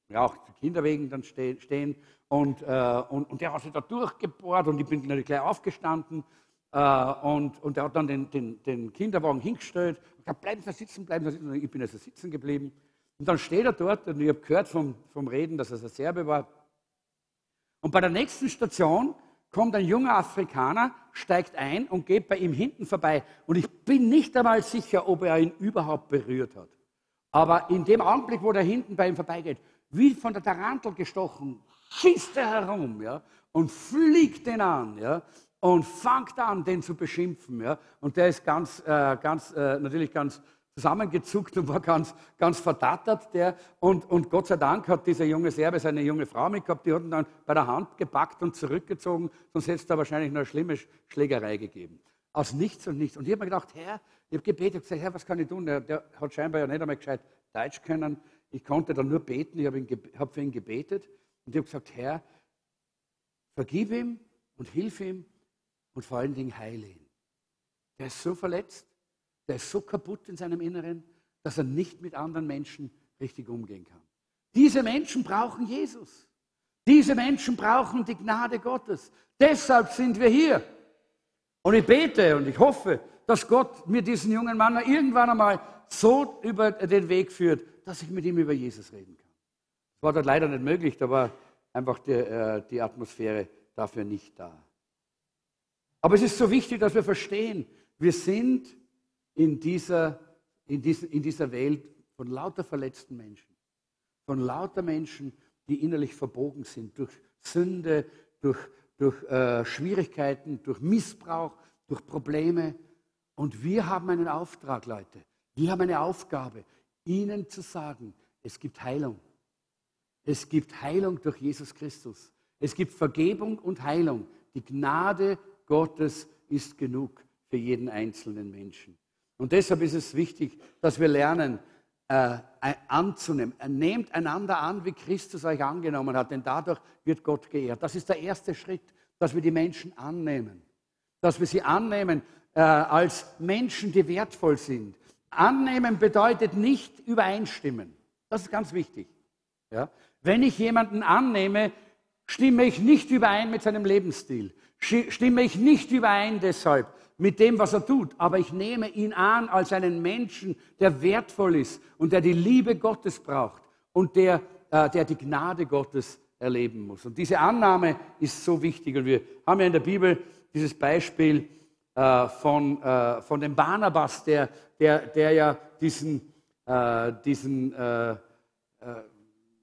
A: ja, auch Kinderwegen dann ste stehen und, äh, und, und, der hat sich da durchgebohrt und ich bin natürlich gleich aufgestanden äh, und, und der hat dann den, den, den Kinderwagen hingestellt und gesagt, bleiben Sie sitzen, bleiben Sie sitzen. Und ich bin also sitzen geblieben. Und dann steht er dort und ich habe gehört vom, vom Reden, dass er ein Serbe war. Und bei der nächsten Station kommt ein junger Afrikaner, steigt ein und geht bei ihm hinten vorbei. Und ich bin nicht einmal sicher, ob er ihn überhaupt berührt hat. Aber in dem Augenblick, wo der hinten bei ihm vorbeigeht, wie von der Tarantel gestochen, schießt er herum ja, und fliegt den an ja, und fängt an, den zu beschimpfen. Ja. Und der ist ganz, äh, ganz äh, natürlich ganz zusammengezuckt und war ganz, ganz verdattert. Der. Und, und Gott sei Dank hat dieser junge Serbe seine junge Frau mitgehabt, die hat ihn dann bei der Hand gepackt und zurückgezogen, sonst hätte es da wahrscheinlich noch eine schlimme Schlägerei gegeben. Aus nichts und nichts. Und ich habe mir gedacht, Herr, ich habe gebetet, gesagt, Herr, was kann ich tun? Der, der, hat scheinbar ja nicht einmal gescheit Deutsch können. Ich konnte dann nur beten, ich habe hab für ihn gebetet und ich habe gesagt, Herr, vergib ihm und hilf ihm und vor allen Dingen heile ihn. Der ist so verletzt, der ist so kaputt in seinem Inneren, dass er nicht mit anderen Menschen richtig umgehen kann. Diese Menschen brauchen Jesus. Diese Menschen brauchen die Gnade Gottes. Deshalb sind wir hier. Und ich bete und ich hoffe, dass Gott mir diesen jungen Mann irgendwann einmal so über den Weg führt, dass ich mit ihm über Jesus reden kann. Das war dort leider nicht möglich, da war einfach die, äh, die Atmosphäre dafür nicht da. Aber es ist so wichtig, dass wir verstehen, wir sind in dieser, in, dieser, in dieser Welt von lauter verletzten Menschen, von lauter Menschen, die innerlich verbogen sind durch Sünde, durch, durch äh, Schwierigkeiten, durch Missbrauch, durch Probleme. Und wir haben einen Auftrag, Leute. Wir haben eine Aufgabe, ihnen zu sagen, es gibt Heilung. Es gibt Heilung durch Jesus Christus. Es gibt Vergebung und Heilung. Die Gnade Gottes ist genug für jeden einzelnen Menschen. Und deshalb ist es wichtig, dass wir lernen, äh, anzunehmen. Nehmt einander an, wie Christus euch angenommen hat, denn dadurch wird Gott geehrt. Das ist der erste Schritt, dass wir die Menschen annehmen. Dass wir sie annehmen äh, als Menschen, die wertvoll sind. Annehmen bedeutet nicht übereinstimmen. Das ist ganz wichtig. Ja? Wenn ich jemanden annehme, stimme ich nicht überein mit seinem Lebensstil. Stimme ich nicht überein deshalb, mit dem, was er tut, aber ich nehme ihn an als einen Menschen, der wertvoll ist und der die Liebe Gottes braucht und der, äh, der die Gnade Gottes erleben muss. Und diese Annahme ist so wichtig. Und wir haben ja in der Bibel dieses Beispiel äh, von, äh, von dem Barnabas, der, der, der ja diesen, äh, diesen äh, äh,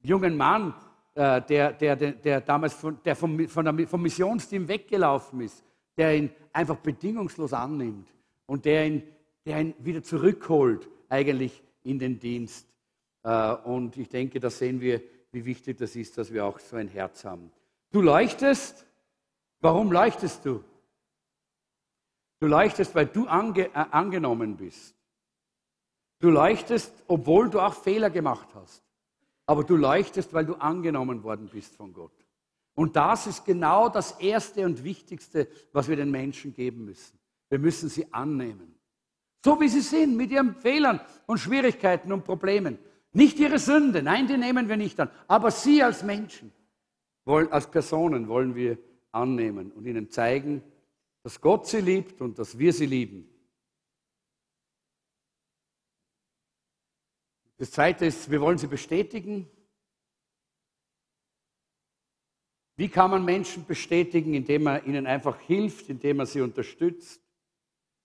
A: jungen Mann, der, der, der, der damals von, der vom, von der, vom Missionsteam weggelaufen ist, der ihn einfach bedingungslos annimmt und der ihn, der ihn wieder zurückholt, eigentlich in den Dienst. Äh, und ich denke, da sehen wir, wie wichtig das ist, dass wir auch so ein Herz haben. Du leuchtest. Warum leuchtest du? Du leuchtest, weil du ange, äh, angenommen bist. Du leuchtest, obwohl du auch Fehler gemacht hast. Aber du leuchtest, weil du angenommen worden bist von Gott. Und das ist genau das Erste und Wichtigste, was wir den Menschen geben müssen. Wir müssen sie annehmen. So wie sie sind, mit ihren Fehlern und Schwierigkeiten und Problemen. Nicht ihre Sünde, nein, die nehmen wir nicht an. Aber sie als Menschen, als Personen wollen wir annehmen und ihnen zeigen, dass Gott sie liebt und dass wir sie lieben. Das Zweite ist, wir wollen sie bestätigen. Wie kann man Menschen bestätigen, indem man ihnen einfach hilft, indem man sie unterstützt?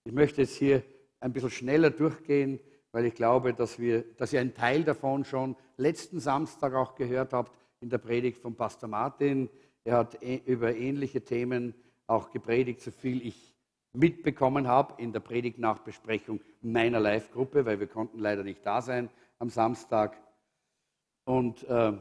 A: Ich möchte jetzt hier ein bisschen schneller durchgehen, weil ich glaube, dass, wir, dass ihr einen Teil davon schon letzten Samstag auch gehört habt in der Predigt von Pastor Martin. Er hat über ähnliche Themen auch gepredigt, so viel ich mitbekommen habe in der Predigtnachbesprechung meiner Live-Gruppe, weil wir konnten leider nicht da sein am Samstag. Und äh,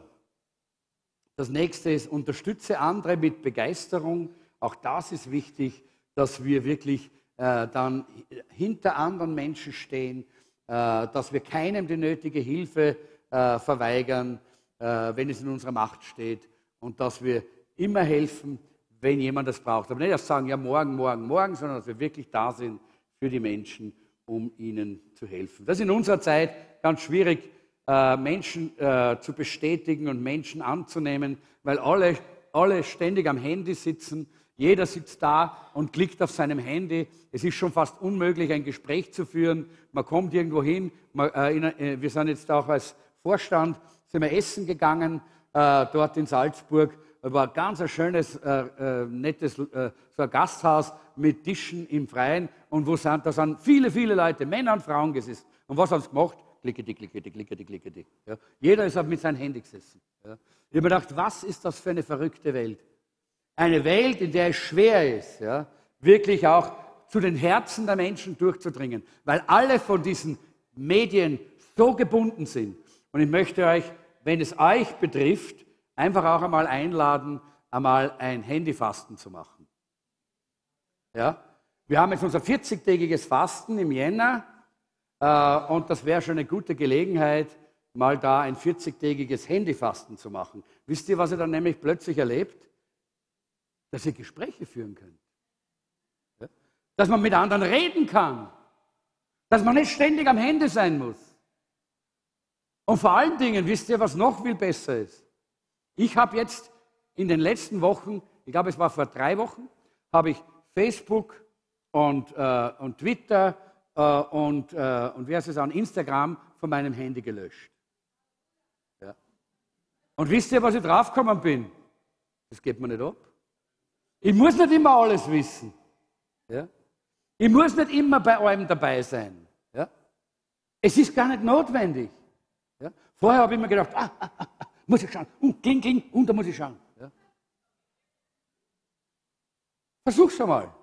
A: das nächste ist, unterstütze andere mit Begeisterung. Auch das ist wichtig, dass wir wirklich äh, dann hinter anderen Menschen stehen, äh, dass wir keinem die nötige Hilfe äh, verweigern, äh, wenn es in unserer Macht steht und dass wir immer helfen, wenn jemand das braucht. Aber nicht erst sagen, ja, morgen, morgen, morgen, sondern dass wir wirklich da sind für die Menschen, um ihnen zu helfen. Das ist in unserer Zeit ganz schwierig, äh, Menschen äh, zu bestätigen und Menschen anzunehmen, weil alle, alle ständig am Handy sitzen. Jeder sitzt da und klickt auf seinem Handy. Es ist schon fast unmöglich, ein Gespräch zu führen. Man kommt irgendwo hin. Äh, wir sind jetzt auch als Vorstand, sind wir essen gegangen, dort in Salzburg war ein ganz schönes, äh, äh, nettes so ein Gasthaus mit Tischen im Freien und wo sind, da sind viele, viele Leute, Männer und Frauen gesessen. Und was haben sie gemacht? Klickety, klickety, klickety, klickety. Ja. Jeder ist mit seinem Handy gesessen. Ja. Ich habe mir gedacht, was ist das für eine verrückte Welt? Eine Welt, in der es schwer ist, ja, wirklich auch zu den Herzen der Menschen durchzudringen, weil alle von diesen Medien so gebunden sind. Und ich möchte euch, wenn es euch betrifft, einfach auch einmal einladen, einmal ein Handyfasten zu machen. Ja? Wir haben jetzt unser 40-tägiges Fasten im Jänner und das wäre schon eine gute Gelegenheit, mal da ein 40-tägiges Handyfasten zu machen. Wisst ihr, was ihr dann nämlich plötzlich erlebt? Dass ihr Gespräche führen könnt. Dass man mit anderen reden kann. Dass man nicht ständig am Handy sein muss. Und vor allen Dingen, wisst ihr, was noch viel besser ist? Ich habe jetzt in den letzten Wochen, ich glaube, es war vor drei Wochen, habe ich Facebook und, äh, und Twitter äh, und, äh, und wie heißt es an Instagram von meinem Handy gelöscht. Ja. Und wisst ihr, was ich draufgekommen bin? Das geht mir nicht ab. Ich muss nicht immer alles wissen. Ja. Ich muss nicht immer bei allem dabei sein. Ja. Es ist gar nicht notwendig. Ja. Vorher habe ich mir gedacht, ah, ah, ah, ah muss ich schauen. Und kling, kling, und da muss ich schauen. Ja. Versuch's einmal.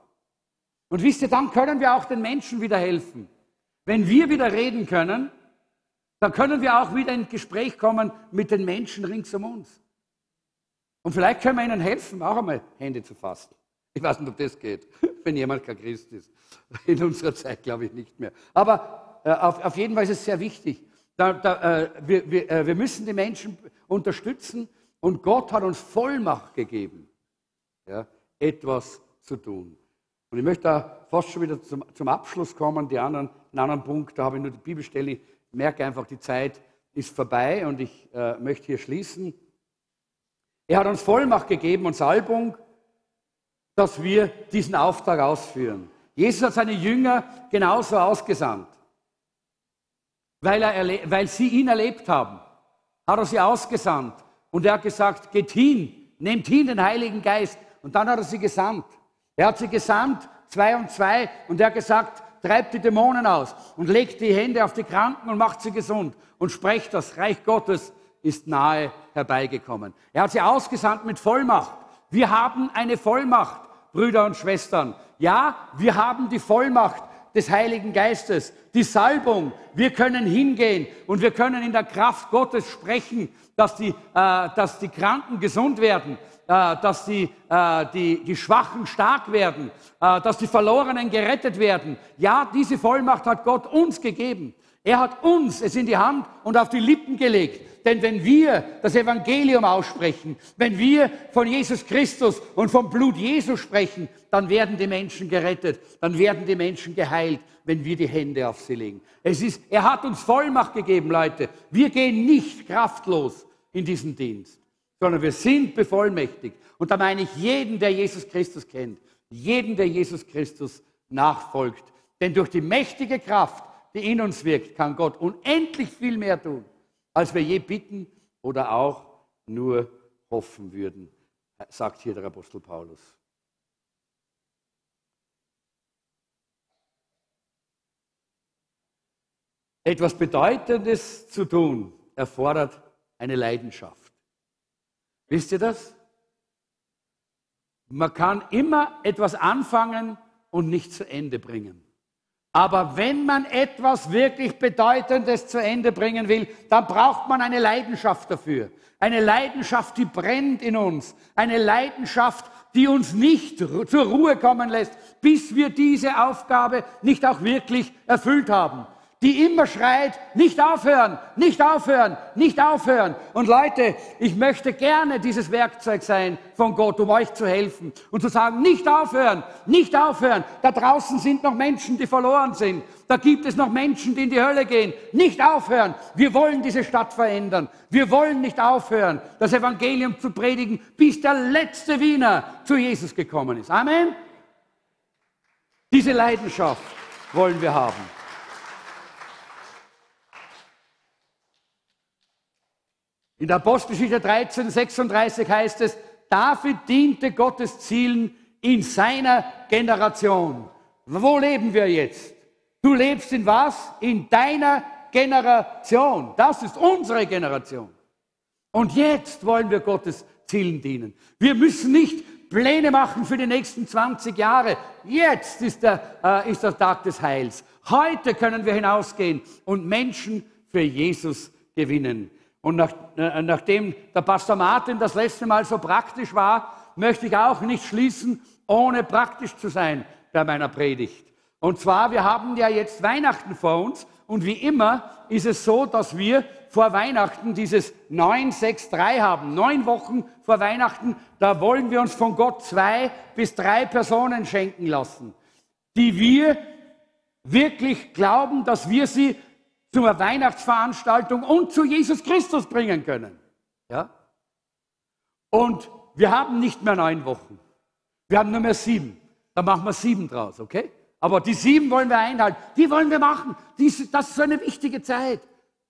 A: Und wisst ihr, dann können wir auch den Menschen wieder helfen. Wenn wir wieder reden können, dann können wir auch wieder in Gespräch kommen mit den Menschen rings um uns. Und vielleicht können wir ihnen helfen, auch einmal Hände zu fassen. Ich weiß nicht, ob das geht, wenn jemand kein Christ ist. In unserer Zeit glaube ich nicht mehr. Aber äh, auf, auf jeden Fall ist es sehr wichtig. Da, da, äh, wir, wir, äh, wir müssen die Menschen unterstützen und Gott hat uns Vollmacht gegeben, ja, etwas zu tun. Und ich möchte da fast schon wieder zum, zum Abschluss kommen. Die anderen, den anderen Punkt, da habe ich nur die Bibelstelle. Ich merke einfach, die Zeit ist vorbei und ich äh, möchte hier schließen. Er hat uns Vollmacht gegeben und Salbung, dass wir diesen Auftrag ausführen. Jesus hat seine Jünger genauso ausgesandt weil, er, weil sie ihn erlebt haben, hat er sie ausgesandt. Und er hat gesagt, geht hin, nehmt hin den Heiligen Geist. Und dann hat er sie gesandt. Er hat sie gesandt, zwei und zwei, und er hat gesagt, treibt die Dämonen aus und legt die Hände auf die Kranken und macht sie gesund und sprecht, das Reich Gottes ist nahe herbeigekommen. Er hat sie ausgesandt mit Vollmacht. Wir haben eine Vollmacht, Brüder und Schwestern. Ja, wir haben die Vollmacht, des Heiligen Geistes, die Salbung. Wir können hingehen und wir können in der Kraft Gottes sprechen, dass die, äh, dass die Kranken gesund werden, äh, dass die, äh, die, die Schwachen stark werden, äh, dass die Verlorenen gerettet werden. Ja, diese Vollmacht hat Gott uns gegeben. Er hat uns es in die Hand und auf die Lippen gelegt. Denn wenn wir das Evangelium aussprechen, wenn wir von Jesus Christus und vom Blut Jesu sprechen, dann werden die Menschen gerettet, dann werden die Menschen geheilt, wenn wir die Hände auf sie legen. Es ist, er hat uns Vollmacht gegeben, Leute. Wir gehen nicht kraftlos in diesen Dienst, sondern wir sind bevollmächtigt. Und da meine ich jeden, der Jesus Christus kennt, jeden, der Jesus Christus nachfolgt. Denn durch die mächtige Kraft die in uns wirkt, kann Gott unendlich viel mehr tun, als wir je bitten oder auch nur hoffen würden, sagt hier der Apostel Paulus. Etwas Bedeutendes zu tun erfordert eine Leidenschaft. Wisst ihr das? Man kann immer etwas anfangen und nicht zu Ende bringen. Aber wenn man etwas wirklich Bedeutendes zu Ende bringen will, dann braucht man eine Leidenschaft dafür. Eine Leidenschaft, die brennt in uns. Eine Leidenschaft, die uns nicht zur Ruhe kommen lässt, bis wir diese Aufgabe nicht auch wirklich erfüllt haben die immer schreit, nicht aufhören, nicht aufhören, nicht aufhören. Und Leute, ich möchte gerne dieses Werkzeug sein von Gott, um euch zu helfen und zu sagen, nicht aufhören, nicht aufhören. Da draußen sind noch Menschen, die verloren sind. Da gibt es noch Menschen, die in die Hölle gehen. Nicht aufhören. Wir wollen diese Stadt verändern. Wir wollen nicht aufhören, das Evangelium zu predigen, bis der letzte Wiener zu Jesus gekommen ist. Amen. Diese Leidenschaft wollen wir haben. In der Apostelgeschichte 13, 36 heißt es, David diente Gottes Zielen in seiner Generation. Wo leben wir jetzt? Du lebst in was? In deiner Generation. Das ist unsere Generation. Und jetzt wollen wir Gottes Zielen dienen. Wir müssen nicht Pläne machen für die nächsten 20 Jahre. Jetzt ist der, äh, ist der Tag des Heils. Heute können wir hinausgehen und Menschen für Jesus gewinnen. Und nach, äh, nachdem der Pastor Martin das letzte Mal so praktisch war, möchte ich auch nicht schließen, ohne praktisch zu sein bei meiner Predigt. Und zwar, wir haben ja jetzt Weihnachten vor uns und wie immer ist es so, dass wir vor Weihnachten dieses 963 haben. Neun Wochen vor Weihnachten, da wollen wir uns von Gott zwei bis drei Personen schenken lassen, die wir wirklich glauben, dass wir sie zur Weihnachtsveranstaltung und zu Jesus Christus bringen können. Ja? Und wir haben nicht mehr neun Wochen. Wir haben nur mehr sieben. Da machen wir sieben draus, okay? Aber die sieben wollen wir einhalten. Die wollen wir machen. Das ist so eine wichtige Zeit.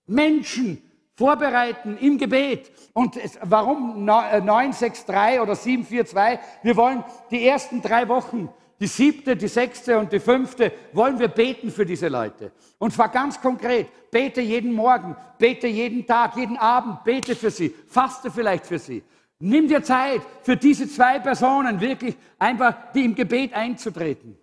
A: Menschen vorbereiten im Gebet. Und es, warum 963 äh, oder 742? Wir wollen die ersten drei Wochen die siebte, die sechste und die fünfte wollen wir beten für diese Leute. Und zwar ganz konkret. Bete jeden Morgen, bete jeden Tag, jeden Abend, bete für sie, faste vielleicht für sie. Nimm dir Zeit, für diese zwei Personen wirklich einfach die im Gebet einzutreten.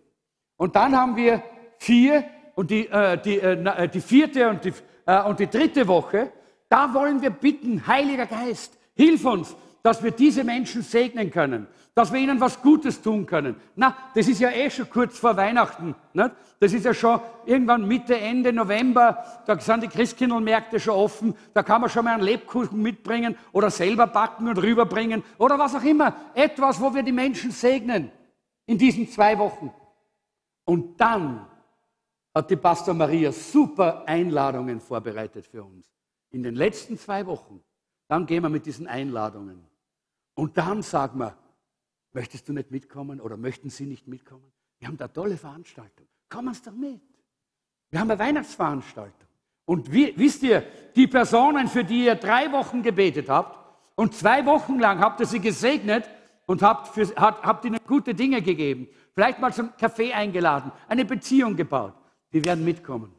A: Und dann haben wir vier und die, äh, die, äh, äh die vierte und die, äh, und die dritte Woche. Da wollen wir bitten, Heiliger Geist, hilf uns, dass wir diese Menschen segnen können dass wir ihnen was Gutes tun können. Na, das ist ja eh schon kurz vor Weihnachten. Nicht? Das ist ja schon irgendwann Mitte, Ende November. Da sind die Christkindlmärkte schon offen. Da kann man schon mal einen Lebkuchen mitbringen oder selber backen und rüberbringen oder was auch immer. Etwas, wo wir die Menschen segnen in diesen zwei Wochen. Und dann hat die Pastor Maria super Einladungen vorbereitet für uns. In den letzten zwei Wochen. Dann gehen wir mit diesen Einladungen. Und dann sagen wir, Möchtest du nicht mitkommen oder möchten Sie nicht mitkommen? Wir haben da tolle Veranstaltung. Kommen Sie doch mit. Wir haben eine Weihnachtsveranstaltung. Und wie, wisst ihr, die Personen, für die ihr drei Wochen gebetet habt und zwei Wochen lang habt ihr sie gesegnet und habt, für, habt, habt ihnen gute Dinge gegeben, vielleicht mal zum Kaffee eingeladen, eine Beziehung gebaut, die werden mitkommen.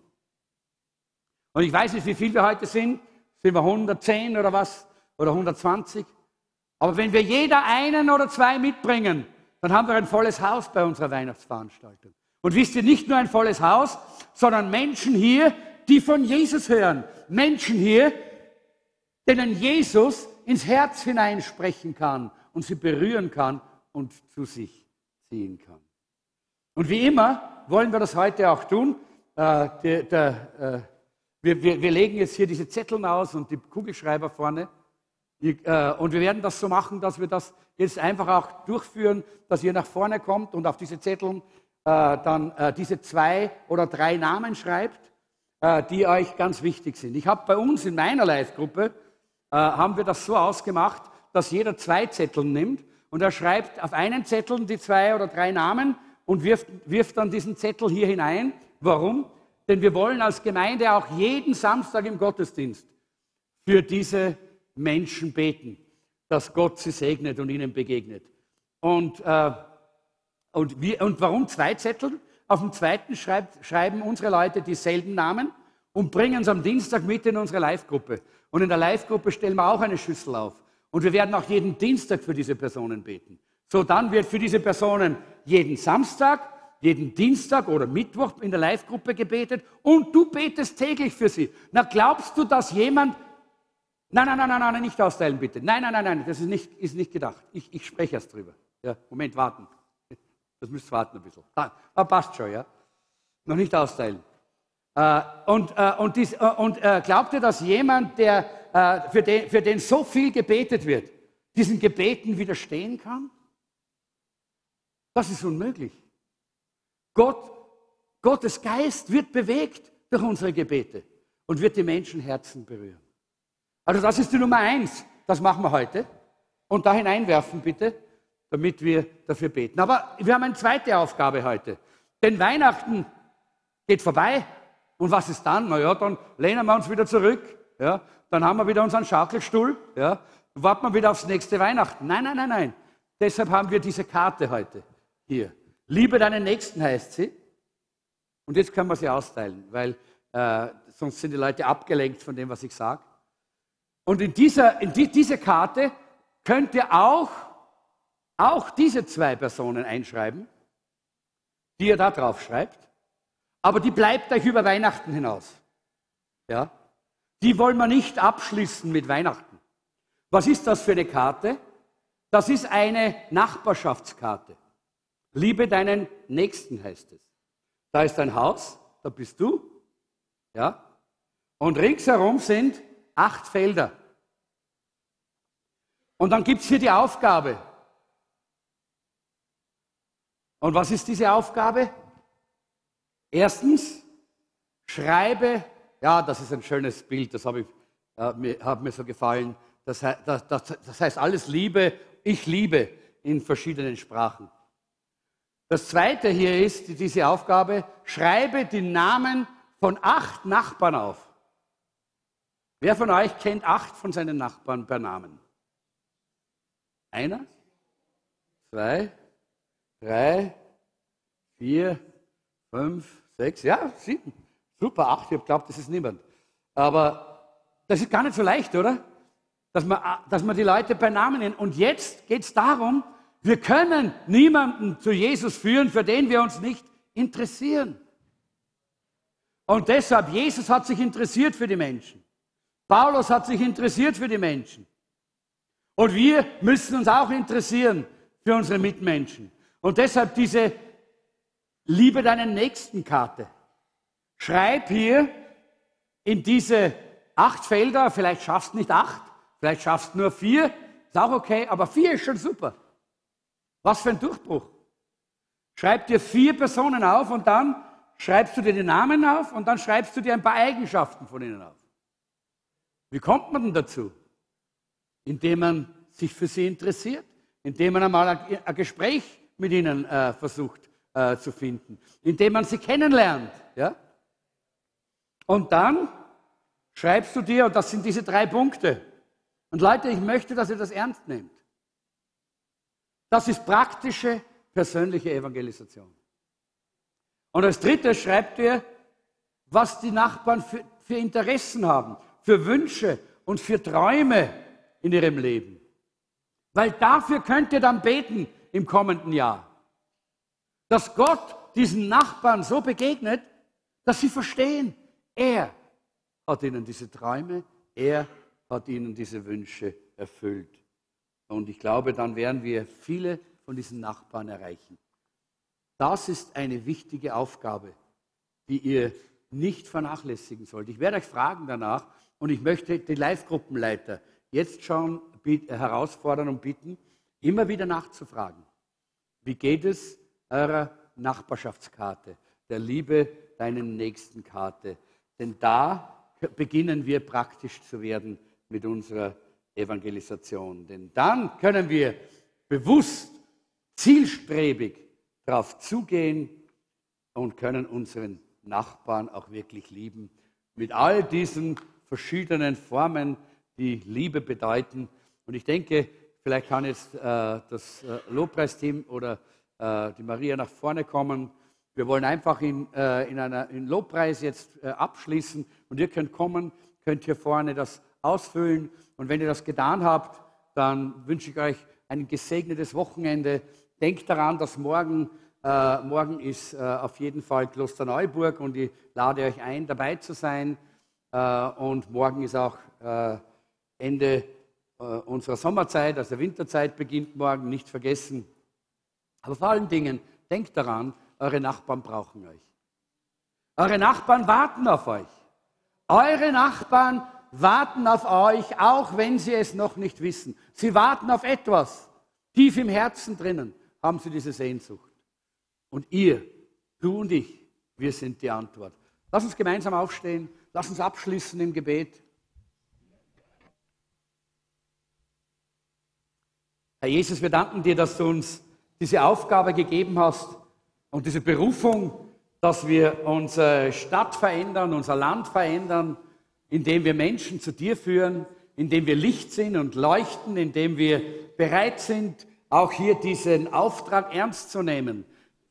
A: Und ich weiß nicht, wie viel wir heute sind. Sind wir 110 oder was? Oder 120? Aber wenn wir jeder einen oder zwei mitbringen, dann haben wir ein volles Haus bei unserer Weihnachtsveranstaltung. Und wisst ihr, nicht nur ein volles Haus, sondern Menschen hier, die von Jesus hören. Menschen hier, denen Jesus ins Herz hineinsprechen kann und sie berühren kann und zu sich ziehen kann. Und wie immer wollen wir das heute auch tun. Äh, der, der, äh, wir, wir, wir legen jetzt hier diese Zettel aus und die Kugelschreiber vorne. Äh, und wir werden das so machen, dass wir das jetzt einfach auch durchführen, dass ihr nach vorne kommt und auf diese Zettel äh, dann äh, diese zwei oder drei Namen schreibt, die euch ganz wichtig sind. Ich habe bei uns in meiner Live-Gruppe, haben wir das so ausgemacht, dass jeder zwei Zettel nimmt und er schreibt auf einen Zettel die zwei oder drei Namen und wirft, wirft dann diesen Zettel hier hinein. Warum? Denn wir wollen als Gemeinde auch jeden Samstag im Gottesdienst für diese Menschen beten, dass Gott sie segnet und ihnen begegnet. Und, äh, und, wir, und warum zwei Zettel? Auf dem zweiten schreibt, schreiben unsere Leute dieselben Namen und bringen es am Dienstag mit in unsere Live-Gruppe. Und in der Live-Gruppe stellen wir auch eine Schüssel auf. Und wir werden auch jeden Dienstag für diese Personen beten. So, dann wird für diese Personen jeden Samstag, jeden Dienstag oder Mittwoch in der Live-Gruppe gebetet und du betest täglich für sie. Na, glaubst du, dass jemand. Nein, nein, nein, nein, nein, nicht austeilen bitte. Nein, nein, nein, nein, das ist nicht, ist nicht gedacht. Ich, ich spreche erst drüber. Ja, Moment, warten. Das müsst warten ein bisschen. Ah, passt schon, ja. Noch nicht austeilen. Äh, und, äh, und, dies, äh, und äh, glaubt ihr, dass jemand, der, äh, für, den, für den so viel gebetet wird, diesen Gebeten widerstehen kann? Das ist unmöglich. Gott, Gottes Geist wird bewegt durch unsere Gebete und wird die Menschenherzen berühren. Also das ist die Nummer eins. Das machen wir heute. Und da hineinwerfen bitte, damit wir dafür beten. Aber wir haben eine zweite Aufgabe heute. Denn Weihnachten geht vorbei. Und was ist dann? Na ja, dann lehnen wir uns wieder zurück. Ja, dann haben wir wieder unseren Schaukelstuhl. Ja, warten wir wieder aufs nächste Weihnachten. Nein, nein, nein, nein. Deshalb haben wir diese Karte heute hier. Liebe deinen Nächsten heißt sie. Und jetzt können wir sie austeilen, weil äh, sonst sind die Leute abgelenkt von dem, was ich sage. Und in, dieser, in die, diese Karte könnt ihr auch, auch diese zwei Personen einschreiben, die ihr da drauf schreibt. Aber die bleibt euch über Weihnachten hinaus. Ja? Die wollen wir nicht abschließen mit Weihnachten. Was ist das für eine Karte? Das ist eine Nachbarschaftskarte. Liebe deinen Nächsten heißt es. Da ist ein Haus, da bist du. Ja? Und ringsherum sind acht Felder. Und dann gibt es hier die Aufgabe. Und was ist diese Aufgabe? Erstens, schreibe, ja, das ist ein schönes Bild, das habe ich, äh, mir, hat mir so gefallen. Das, das, das, das heißt alles Liebe, ich liebe in verschiedenen Sprachen. Das zweite hier ist diese Aufgabe, schreibe die Namen von acht Nachbarn auf. Wer von euch kennt acht von seinen Nachbarn per Namen? Einer, zwei, drei, vier, fünf, sechs, ja, sieben. Super, acht, ich glaube, das ist niemand. Aber das ist gar nicht so leicht, oder? Dass man, dass man die Leute bei Namen nennt. Und jetzt geht es darum, wir können niemanden zu Jesus führen, für den wir uns nicht interessieren. Und deshalb, Jesus hat sich interessiert für die Menschen. Paulus hat sich interessiert für die Menschen. Und wir müssen uns auch interessieren für unsere Mitmenschen. Und deshalb diese Liebe deinen Nächsten Karte. Schreib hier in diese acht Felder, vielleicht schaffst du nicht acht, vielleicht schaffst du nur vier, ist auch okay, aber vier ist schon super. Was für ein Durchbruch. Schreib dir vier Personen auf und dann schreibst du dir die Namen auf und dann schreibst du dir ein paar Eigenschaften von ihnen auf. Wie kommt man denn dazu? Indem man sich für sie interessiert, indem man einmal ein, Gespräch mit ihnen äh, versucht äh, zu finden, indem man sie kennenlernt. Ja? Und dann schreibst du dir, und das sind diese drei Punkte. Und Leute, ich möchte, dass ihr das ernst nehmt. Das ist praktische, persönliche Evangelisation. Und als drittes schreibt ihr, was die Nachbarn für, für Interessen haben, für Wünsche und für Träume in ihrem Leben. Weil dafür könnt ihr dann beten im kommenden Jahr. Dass Gott diesen Nachbarn so begegnet, dass sie verstehen, er hat ihnen diese Träume, er hat ihnen diese Wünsche erfüllt. Und ich glaube, dann werden wir viele von diesen Nachbarn erreichen. Das ist eine wichtige Aufgabe, die ihr nicht vernachlässigen sollt. Ich werde euch fragen danach und ich möchte die Live-Gruppenleiter jetzt schon herausfordern und bitten, immer wieder nachzufragen. Wie geht es eurer Nachbarschaftskarte, der Liebe deinen nächsten Karte? Denn da beginnen wir praktisch zu werden mit unserer Evangelisation. Denn dann können wir bewusst, zielstrebig darauf zugehen und können unseren Nachbarn auch wirklich lieben. Mit all diesen verschiedenen Formen, die Liebe bedeuten. Und ich denke, vielleicht kann jetzt äh, das äh, Lobpreisteam oder äh, die Maria nach vorne kommen. Wir wollen einfach in, äh, in einer in Lobpreis jetzt äh, abschließen und ihr könnt kommen, könnt hier vorne das ausfüllen. Und wenn ihr das getan habt, dann wünsche ich euch ein gesegnetes Wochenende. Denkt daran, dass morgen, äh, morgen ist auf jeden Fall Klosterneuburg und ich lade euch ein, dabei zu sein. Äh, und morgen ist auch äh, Ende äh, unserer Sommerzeit, also Winterzeit beginnt morgen, nicht vergessen. Aber vor allen Dingen, denkt daran, eure Nachbarn brauchen euch. Eure Nachbarn warten auf euch. Eure Nachbarn warten auf euch, auch wenn sie es noch nicht wissen. Sie warten auf etwas. Tief im Herzen drinnen haben sie diese Sehnsucht. Und ihr, du und ich, wir sind die Antwort. Lass uns gemeinsam aufstehen. Lass uns abschließen im Gebet. Herr Jesus, wir danken dir, dass du uns diese Aufgabe gegeben hast und diese Berufung, dass wir unsere Stadt verändern, unser Land verändern, indem wir Menschen zu dir führen, indem wir Licht sind und leuchten, indem wir bereit sind, auch hier diesen Auftrag ernst zu nehmen,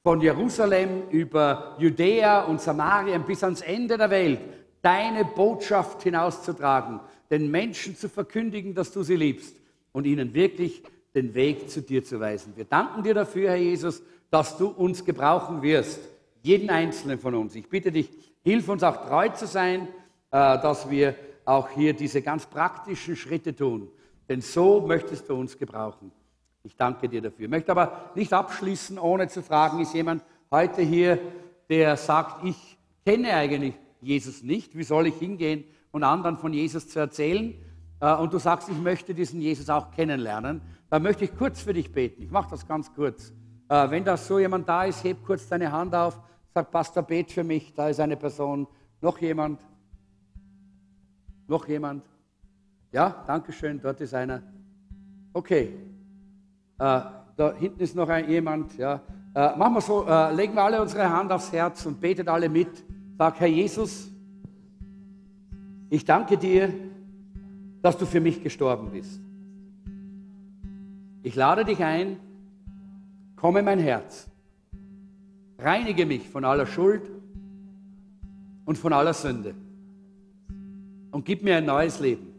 A: von Jerusalem über Judäa und Samarien bis ans Ende der Welt, deine Botschaft hinauszutragen, den Menschen zu verkündigen, dass du sie liebst und ihnen wirklich den Weg zu dir zu weisen. Wir danken dir dafür, Herr Jesus, dass du uns gebrauchen wirst, jeden einzelnen von uns. Ich bitte dich, hilf uns auch treu zu sein, äh, dass wir auch hier diese ganz praktischen Schritte tun. Denn so möchtest du uns gebrauchen. Ich danke dir dafür. Ich möchte aber nicht abschließen, ohne zu fragen, ist jemand heute hier, der sagt, ich kenne eigentlich Jesus nicht. Wie soll ich hingehen und anderen von Jesus zu erzählen? Äh, und du sagst, ich möchte diesen Jesus auch kennenlernen. Dann möchte ich kurz für dich beten. Ich mache das ganz kurz. Äh, wenn da so jemand da ist, heb kurz deine Hand auf, sag, Pastor, bet für mich. Da ist eine Person. Noch jemand? Noch jemand? Ja, danke schön, dort ist einer. Okay. Äh, da hinten ist noch jemand. Ja. Machen wir so, legen wir alle unsere Hand aufs Herz und betet alle mit. Sag, Herr Jesus, ich danke dir, dass du für mich gestorben bist. Ich lade dich ein, komme mein Herz, reinige mich von aller Schuld und von aller Sünde und gib mir ein neues Leben.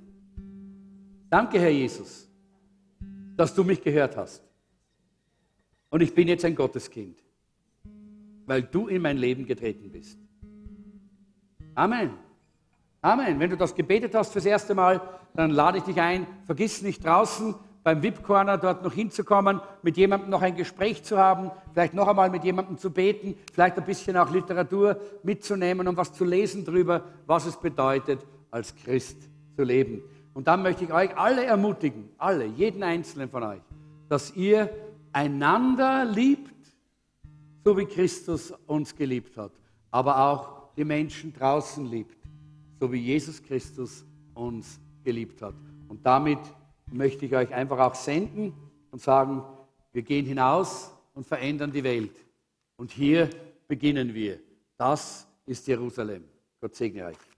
A: Danke, Herr Jesus, dass du mich gehört hast. Und ich bin jetzt ein Gotteskind, weil du in mein Leben getreten bist. Amen. Amen. Wenn du das gebetet hast fürs erste Mal, dann lade ich dich ein, vergiss nicht draußen beim VIP-Corner dort noch hinzukommen, mit jemandem noch ein Gespräch zu haben, vielleicht noch einmal mit jemandem zu beten, vielleicht ein bisschen auch Literatur mitzunehmen und was zu lesen darüber, was es bedeutet, als Christ zu leben. Und dann möchte ich euch alle ermutigen, alle, jeden einzelnen von euch, dass ihr einander liebt, so wie Christus uns geliebt hat, aber auch die Menschen draußen liebt, so wie Jesus Christus uns geliebt hat. Und damit möchte ich euch einfach auch senden und sagen, wir gehen hinaus und verändern die Welt. Und hier beginnen wir. Das ist Jerusalem. Gott segne euch.